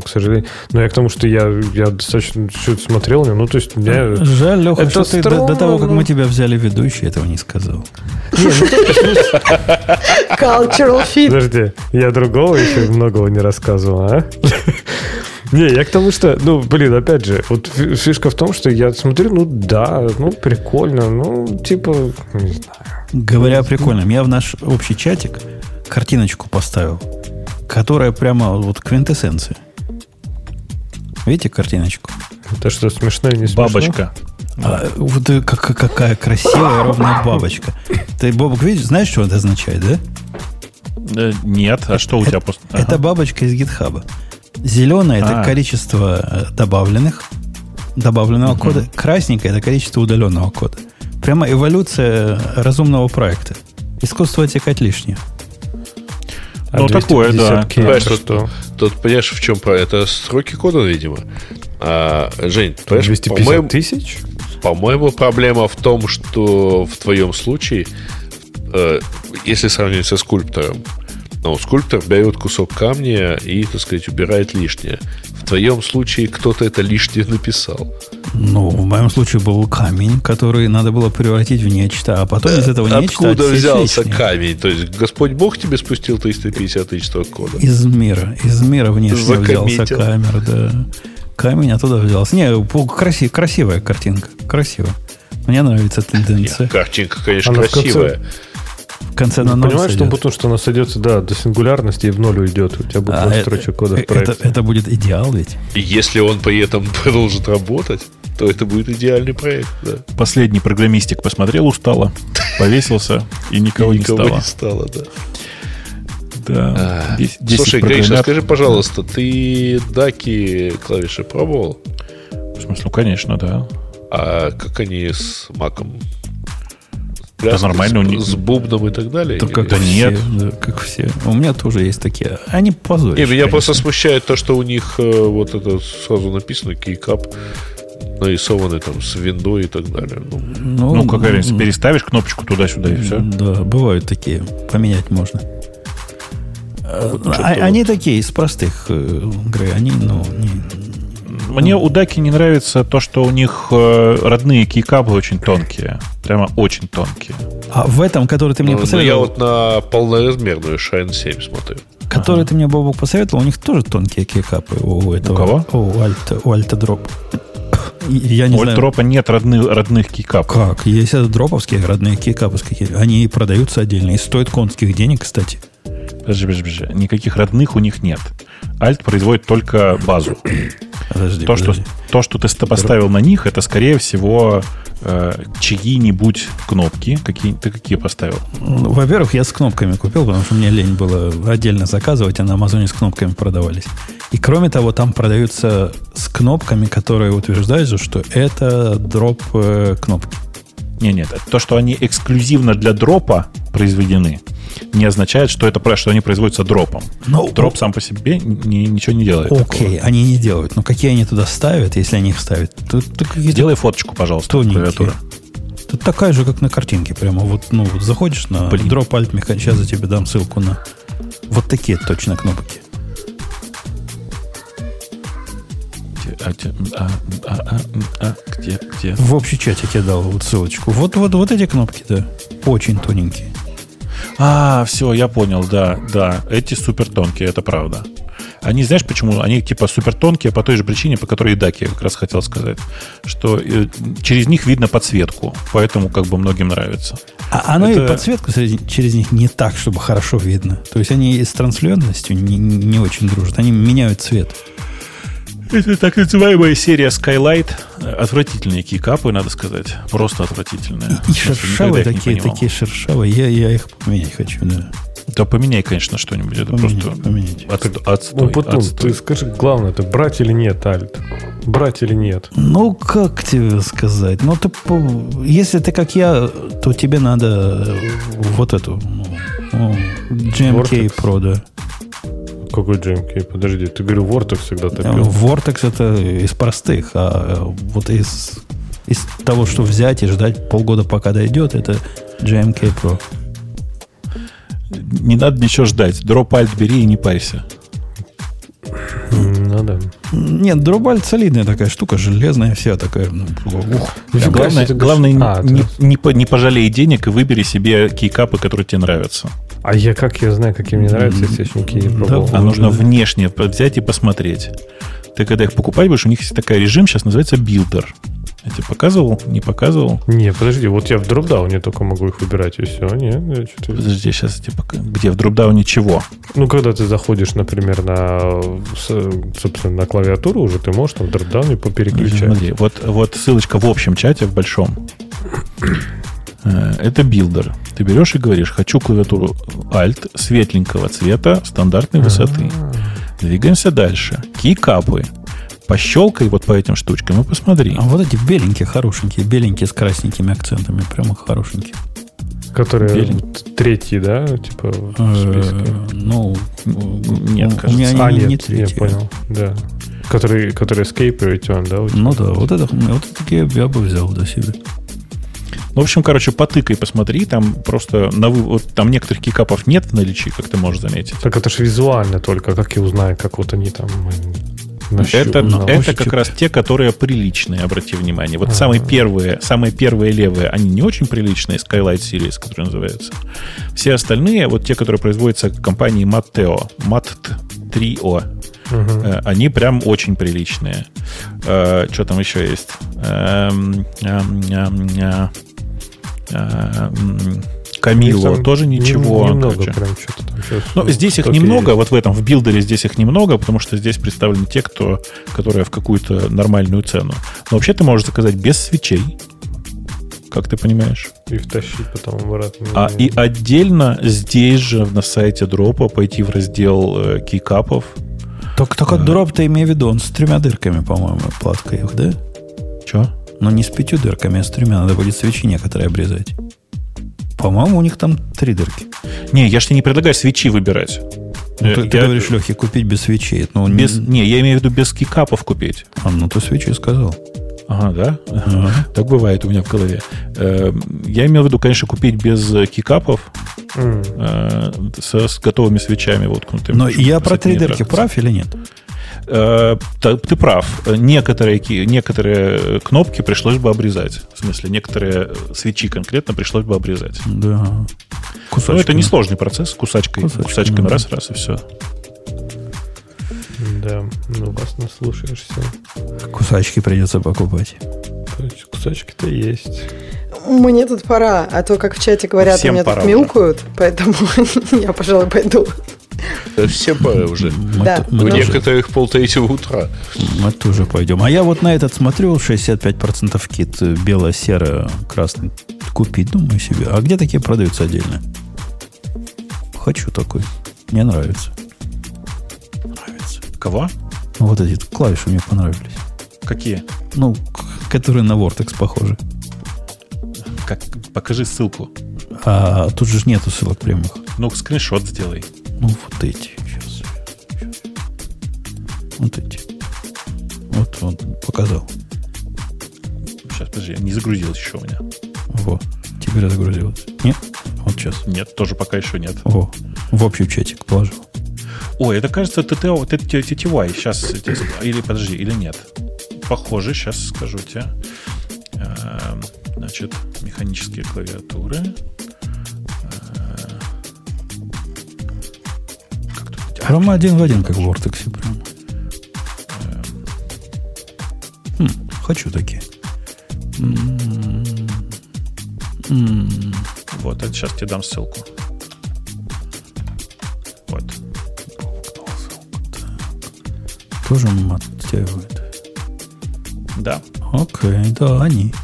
Speaker 4: к сожалению. Но я к тому, что я, я достаточно чуть смотрел, ну, то есть меня...
Speaker 1: Жаль, Леха, это что ты до, до того, как мы тебя взяли ведущий, этого не сказал.
Speaker 5: Ну, Cultural fit.
Speaker 4: Подожди, я другого еще многого не рассказывал, а? Не, я к тому, что, ну, блин, опять же, вот фишка в том, что я смотрю, ну да, ну прикольно, ну, типа, не знаю.
Speaker 1: Говоря о прикольном, я в наш общий чатик картиночку поставил, которая прямо вот квинтэссенция. Видите картиночку?
Speaker 4: Это что, смешно и не смешно?
Speaker 2: Бабочка.
Speaker 1: А, вот как, какая красивая ровная бабочка. Ты, Бобок, видишь, знаешь, что это означает, да?
Speaker 2: Э, нет, а что у тебя просто...
Speaker 1: Ага. Это бабочка из гитхаба. Зеленое это а. количество э, добавленных, добавленного угу. кода. Красненькое это количество удаленного кода. Прямо эволюция разумного проекта. Искусство отсекать лишнее.
Speaker 3: А ну, такое, да. Понимаешь, что, что? Тут, понимаешь, в чем про это сроки кода, видимо. А, Жень,
Speaker 4: понимаешь, 250 тысяч?
Speaker 3: По-моему, проблема в том, что в твоем случае, э, если сравнивать со скульптором, ну, скульптор берет кусок камня и, так сказать, убирает лишнее. В твоем случае кто-то это лишнее написал.
Speaker 1: Ну, в моем случае был камень, который надо было превратить в нечто, а потом из этого нечто
Speaker 3: Откуда взялся лишнее. камень? То есть Господь Бог тебе спустил 350 тысяч кода?
Speaker 1: Из мира. Из мира внешне взялся камер, да. Камень оттуда взялся. Не, красив, красивая картинка. Красиво. Мне нравится тенденция.
Speaker 3: Картинка, конечно, Она красивая. В конце
Speaker 1: в конце на
Speaker 4: ноль Понимаешь, что потому что она сойдется, да, до сингулярности и в ноль уйдет. У тебя будет а, строчек кода в
Speaker 1: проекте. Это, это будет идеал ведь.
Speaker 3: И если он при этом продолжит работать, то это будет идеальный проект. Да.
Speaker 2: Последний программистик посмотрел, устало, повесился, и никого, и никого
Speaker 3: не стало. Не стало, да.
Speaker 2: Да. 10,
Speaker 3: 10 Слушай, Гриша, скажи, пожалуйста, ты даки клавиши пробовал?
Speaker 2: В смысле, ну, конечно, да.
Speaker 3: А как они с маком
Speaker 2: да нормально
Speaker 3: с,
Speaker 2: у них.
Speaker 3: с бубном и так далее?
Speaker 1: Да, как да нет. Да, как все. У меня тоже есть такие. Они позорят.
Speaker 3: Не, меня просто смущает то, что у них э, вот это сразу написано кейкап нарисованы там с виндой и так далее.
Speaker 2: Ну, ну, ну как говорится, переставишь кнопочку туда-сюда и все.
Speaker 1: Да, бывают такие. Поменять можно. Вот, а, они вот. такие, из простых э, Грей, они, ну, не,
Speaker 2: мне у Даки не нравится то, что у них э, родные кейкапы очень тонкие. Прямо очень тонкие.
Speaker 1: А в этом, который ты мне ну, посоветовал...
Speaker 3: Я вот на полноразмерную Shine 7 смотрю.
Speaker 1: Который ага. ты мне, Бобок, посоветовал, у них тоже тонкие кейкапы у этого.
Speaker 2: У кого?
Speaker 1: У Альта, у Альта Дроп. Я не
Speaker 2: у знаю. дропа нет родных, родных кейкапов.
Speaker 1: Как? Есть это дроповские родные кейкапы. Они продаются отдельно. И стоят конских денег, кстати.
Speaker 2: Подожди, подожди, подожди. Никаких родных у них нет. Альт производит только базу. Подожди, то, подожди. Что, то, что ты поставил на них, это, скорее всего, э, чьи-нибудь кнопки. Какие, ты какие поставил?
Speaker 1: Ну, во-первых, я с кнопками купил, потому что мне лень было отдельно заказывать, а на Амазоне с кнопками продавались. И кроме того, там продаются с кнопками, которые утверждают, что это дроп э, кнопки.
Speaker 2: Не, нет, то, что они эксклюзивно для дропа произведены, не означает, что это что они производятся дропом. Но, ну, Дроп сам по себе ни, ничего не делает.
Speaker 1: Окей, такого. они не делают. Но какие они туда ставят, если они их ставят?
Speaker 2: Тут, тут Сделай фоточку, пожалуйста,
Speaker 1: клавиатуры. Тут такая же, как на картинке. Прямо вот, ну, вот заходишь на Блин. Alt Mechanic. Сейчас я тебе дам ссылку на вот такие точно кнопки. А, а, а, а, где, где? В общий чатик я дал вот ссылочку. Вот, вот, вот эти кнопки, да. Очень тоненькие.
Speaker 2: А, все, я понял, да, да. Эти супер тонкие, это правда. Они, знаешь, почему? Они типа супер тонкие по той же причине, по которой и Даки, как раз хотел сказать. Что э, через них видно подсветку, поэтому как бы многим нравится.
Speaker 1: А оно Это... и подсветка через них не так, чтобы хорошо видно. То есть они с трансляентностью не, не очень дружат. Они меняют цвет.
Speaker 2: Это так называемая серия Skylight. Отвратительные кикапы, надо сказать. Просто отвратительные.
Speaker 1: И, и шершавые такие, такие шершавые. Я, я их поменять хочу, да.
Speaker 2: Да поменяй, конечно, что-нибудь. Это поменяй, просто
Speaker 4: поменять. От, отстой, ну, потом, отстой. ты скажи, главное, это брать или нет, Альт? Брать или нет?
Speaker 1: Ну, как тебе сказать? Ну, ты, если ты как я, то тебе надо вот эту ну, GMK Vortex. Pro, да.
Speaker 4: Какой GMK? Подожди, ты говорил Vortex всегда топил.
Speaker 1: Vortex это из простых, а вот из, из того, что взять и ждать полгода, пока дойдет, это GMK Pro
Speaker 2: не надо ничего ждать. Дроп альт бери и не парься.
Speaker 1: Да. Нет, Drop Alt солидная такая штука, железная вся такая. Ну,
Speaker 2: ух. Да, главное, главное а, не, не, не пожалей денег и выбери себе keycap ы, которые тебе нравятся.
Speaker 4: А я как я знаю, какие мне нравятся, не пробовал.
Speaker 2: Да, а нужно внешне взять и посмотреть. Ты когда их покупать будешь, у них есть такой режим, сейчас называется builder. Я тебе показывал? Не показывал?
Speaker 4: Не, подожди, вот я в dropdown е только могу их выбирать, и все. Не,
Speaker 2: Подожди, сейчас я тебе покажу. Где? В dropdown е чего?
Speaker 4: Ну, когда ты заходишь, например, на, собственно, на клавиатуру уже, ты можешь там в dropdown е попереключать. Смотри,
Speaker 2: вот, вот ссылочка в общем чате, в большом. Э, это builder. Ты берешь и говоришь, хочу клавиатуру Alt светленького цвета, стандартной высоты. Двигаемся дальше. Keycap ы пощелкай вот по этим штучкам и посмотри.
Speaker 1: А вот эти беленькие, хорошенькие, беленькие с красненькими акцентами, прямо хорошенькие.
Speaker 4: Которые Белень... третьи, да, типа в
Speaker 1: э, списке? Ну, нет, кажется. У меня
Speaker 4: а, нет, не третьи. я понял, да. Которые, которые Escape Return, да?
Speaker 1: Ну да, вот это, вот такие я бы взял до себя.
Speaker 2: Ну, в общем, короче, потыкай, посмотри, там просто на вы... вот, там некоторых кикапов нет в наличии, как ты можешь заметить.
Speaker 4: Так это же визуально только, как я узнаю, как вот они там
Speaker 2: это, на это как раз те, которые приличные, обрати внимание. Вот А-а-а. самые первые, самые первые левые, они не очень приличные, Skylight Series, который называется. Все остальные, вот те, которые производятся компанией Matteo, Mat3O, угу. они прям очень приличные. Э, что там еще есть? Эм, Камило тоже ничего. Немного прям что-то там. Ну, здесь их немного, есть. вот в этом, в билдере здесь их немного, потому что здесь представлены те, кто, которые в какую-то нормальную цену. Но вообще ты можешь заказать без свечей, как ты понимаешь.
Speaker 4: И втащить потом обратно.
Speaker 2: А и отдельно здесь же на сайте дропа пойти в раздел э, кейкапов.
Speaker 1: Только, только а. дроп ты имею в виду, он с тремя дырками, по-моему, платка их, да?
Speaker 2: Че?
Speaker 1: Но не с пятью дырками, а с тремя. Надо будет свечи некоторые обрезать. По-моему, у них там три дырки.
Speaker 2: Не, я же тебе не предлагаю свечи выбирать.
Speaker 1: Ну, ты, я... ты говоришь, Лехи, купить без свечей.
Speaker 2: Ну, без... не... не, я имею в виду без кикапов купить.
Speaker 1: А, ну ты свечи сказал.
Speaker 2: Ага, да? Ага. Так бывает у меня в голове. Эм, я имел в виду, конечно, купить без кикапов mm. с, с готовыми свечами воткнутыми.
Speaker 1: Но я про три дырки прав или нет?
Speaker 2: Э, ты прав. Некоторые, некоторые кнопки пришлось бы обрезать. В смысле, некоторые свечи конкретно пришлось бы обрезать.
Speaker 1: Да.
Speaker 2: Кусачками. Но это несложный процесс. Кусачкой, кусачками, кусачками раз, раз и все.
Speaker 4: Да, ну вас наслушаешься.
Speaker 1: Кусачки придется покупать.
Speaker 4: Кусачки-то есть.
Speaker 5: Мне тут пора, а то, как в чате говорят, Всем у меня тут мяукают, поэтому я, пожалуй, пойду.
Speaker 3: Да все пора уже. Да. У некоторых полтретьего утра.
Speaker 1: Мы тоже пойдем. А я вот на этот смотрю, 65% кит бело-серо-красный. Купить, думаю себе. А где такие продаются отдельно? Хочу такой. Мне нравится.
Speaker 2: Нравится. Кого?
Speaker 1: Ну, вот эти клавиши мне понравились.
Speaker 2: Какие?
Speaker 1: Ну, которые на Vortex похожи.
Speaker 2: Как? Покажи ссылку.
Speaker 1: А тут же нету ссылок прямых.
Speaker 2: Ну, скриншот сделай.
Speaker 1: Ну, вот эти. Сейчас. сейчас. Вот эти. Вот он показал.
Speaker 2: Сейчас, подожди, не загрузилось еще у меня.
Speaker 1: Вот. Теперь загрузилось. Нет? Вот сейчас.
Speaker 2: Нет, тоже пока еще нет.
Speaker 1: О, в общий чатик положил.
Speaker 2: Ой, это кажется TTY. Сейчас, или подожди, или нет? похожи, сейчас скажу тебе. Эм, значит, механические клавиатуры.
Speaker 1: Прямо один в один, как в Vortex. Прям. Хм, хочу такие.
Speaker 2: Вот, это сейчас тебе дам ссылку. Вот.
Speaker 1: Тоже мотивирует.
Speaker 2: Да.
Speaker 1: Окей, да, они.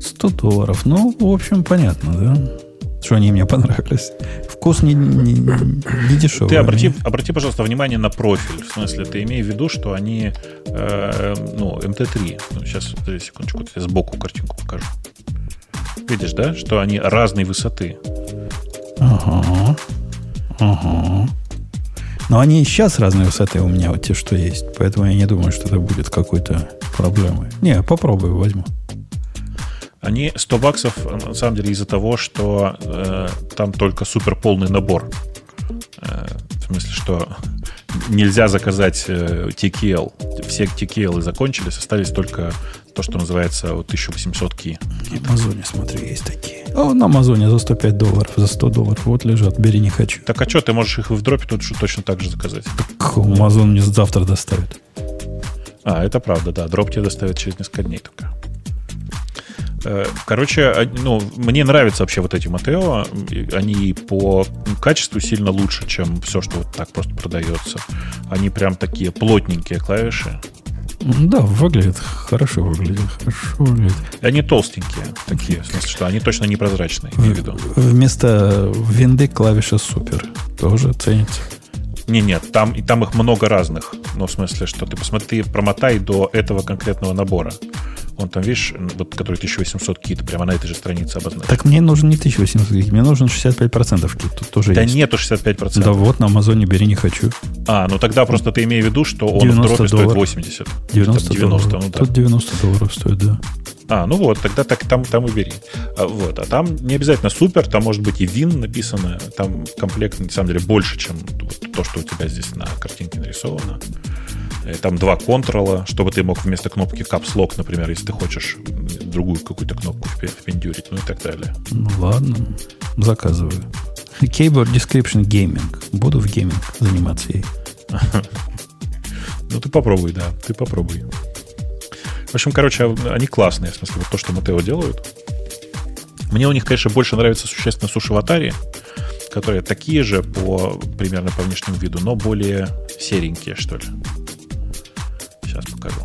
Speaker 1: 100 долларов. Ну, в общем, понятно, да? Что они мне понравились вкус не, не, не дешевый.
Speaker 2: Ты обрати, обрати, пожалуйста, внимание на профиль. В смысле, ты имей в виду, что они, э, ну, МТ3. Ну, сейчас, подожди секундочку, я сбоку картинку покажу. Видишь, да, что они разной высоты.
Speaker 1: Ага. Ага. Но они и сейчас разной высоты у меня, вот те, что есть. Поэтому я не думаю, что это будет какой-то проблемой. Не, попробую, возьму.
Speaker 2: Они 100 баксов, на самом деле, из-за того, что э, там только супер полный набор. Э, в смысле, что нельзя заказать э, TKL. Все TKL закончились, остались только то, что называется вот 1800 ки.
Speaker 1: На Амазоне, смотри, есть такие. А на Амазоне за 105 долларов, за 100 долларов вот лежат, бери не хочу.
Speaker 2: Так а что, ты можешь их в дропе тут точно так же заказать?
Speaker 1: Так Амазон мне завтра доставит.
Speaker 2: А, это правда, да. Дроп тебе доставят через несколько дней только. Э, короче, ну, мне нравятся вообще вот эти Матео. Они по качеству сильно лучше, чем все, что вот так просто продается. Они прям такие плотненькие клавиши.
Speaker 1: Да, выглядит хорошо, выглядит хорошо выглядит.
Speaker 2: И они толстенькие такие, в смысле, что они точно непрозрачные, имею в виду.
Speaker 1: Вместо винды клавиша супер. Тоже ценится.
Speaker 2: Не, нет, там, и там их много разных. Ну, в смысле, что ты посмотри, промотай до этого конкретного набора. Он там, видишь, вот, который 1800 кит, прямо на этой же странице обозначен.
Speaker 1: Так мне нужен не 1800 кит, мне нужен 65% кит. Тут тоже
Speaker 2: да
Speaker 1: есть.
Speaker 2: нету 65%.
Speaker 1: Да вот, на Амазоне бери, не хочу.
Speaker 2: А, ну тогда просто ты имей в виду, что он в дропе стоит 80.
Speaker 1: 90, 90 долларов. Ну, да. Тут 90 долларов стоит, да.
Speaker 2: А, ну вот, тогда так, там, там и бери. А, вот, а там не обязательно супер, там может быть и вин написано, там комплект на самом деле больше, чем то, что у тебя здесь на картинке нарисовано. Там два контрола, чтобы ты мог вместо кнопки Lock, например, если ты хочешь другую какую-то кнопку впендюрить, ну и так далее.
Speaker 1: Ну ладно, заказываю. Keyboard Description Gaming. Буду в гейминг заниматься ей.
Speaker 2: Ну ты попробуй, да, ты попробуй. В общем, короче, они классные, в смысле, вот то, что Матео делают. Мне у них, конечно, больше нравится существенно сушеватари, которые такие же по примерно по внешнему виду, но более серенькие, что ли. Сейчас покажу.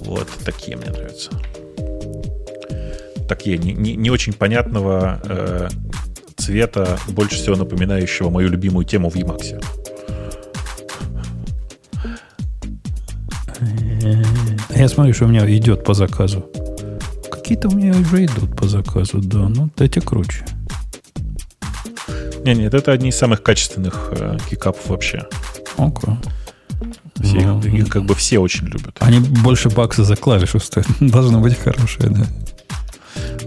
Speaker 2: Вот такие мне нравятся. Такие не, не, не очень понятного э, цвета, больше всего напоминающего мою любимую тему в Emacs.
Speaker 1: Я смотрю, что у меня идет по заказу. Какие-то у меня уже идут по заказу, да. Ну, эти круче.
Speaker 2: Не, нет, это одни из самых качественных э, кикапов вообще.
Speaker 1: Окей. Okay.
Speaker 2: Все, ну, их как бы все очень любят.
Speaker 1: Они больше бакса за клавишу стоят. Должны быть хорошие, да.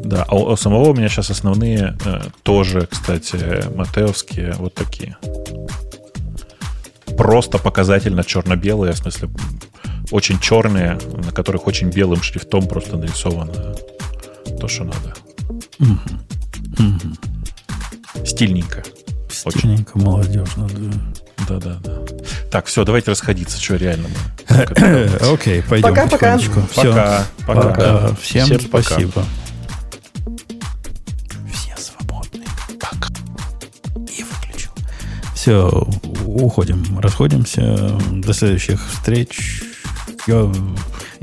Speaker 2: Да, а у, у самого у меня сейчас основные э, тоже, кстати, матеовские вот такие. Просто показательно черно-белые, в смысле, очень черные, на которых очень белым шрифтом просто нарисовано то, что надо. Угу. Угу. Стильненько.
Speaker 1: Стильненько, очень. молодежно, да.
Speaker 2: Да-да-да. Так, все, давайте расходиться, что реально
Speaker 1: мы. Окей, пойдем
Speaker 5: Пока-пока.
Speaker 2: Пока.
Speaker 1: Пока. Всем спасибо. Все свободны. Пока. И выключил. Все, уходим, расходимся. До следующих встреч. Я,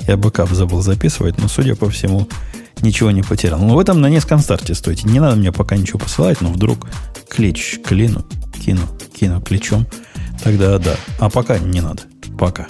Speaker 1: я backup забыл записывать, но, судя по всему, ничего не потерял. Но в этом на низком старте стойте. Не надо мне пока ничего посылать, но вдруг клич клину, кину, кину кличом. Тогда да. А пока не надо. Пока.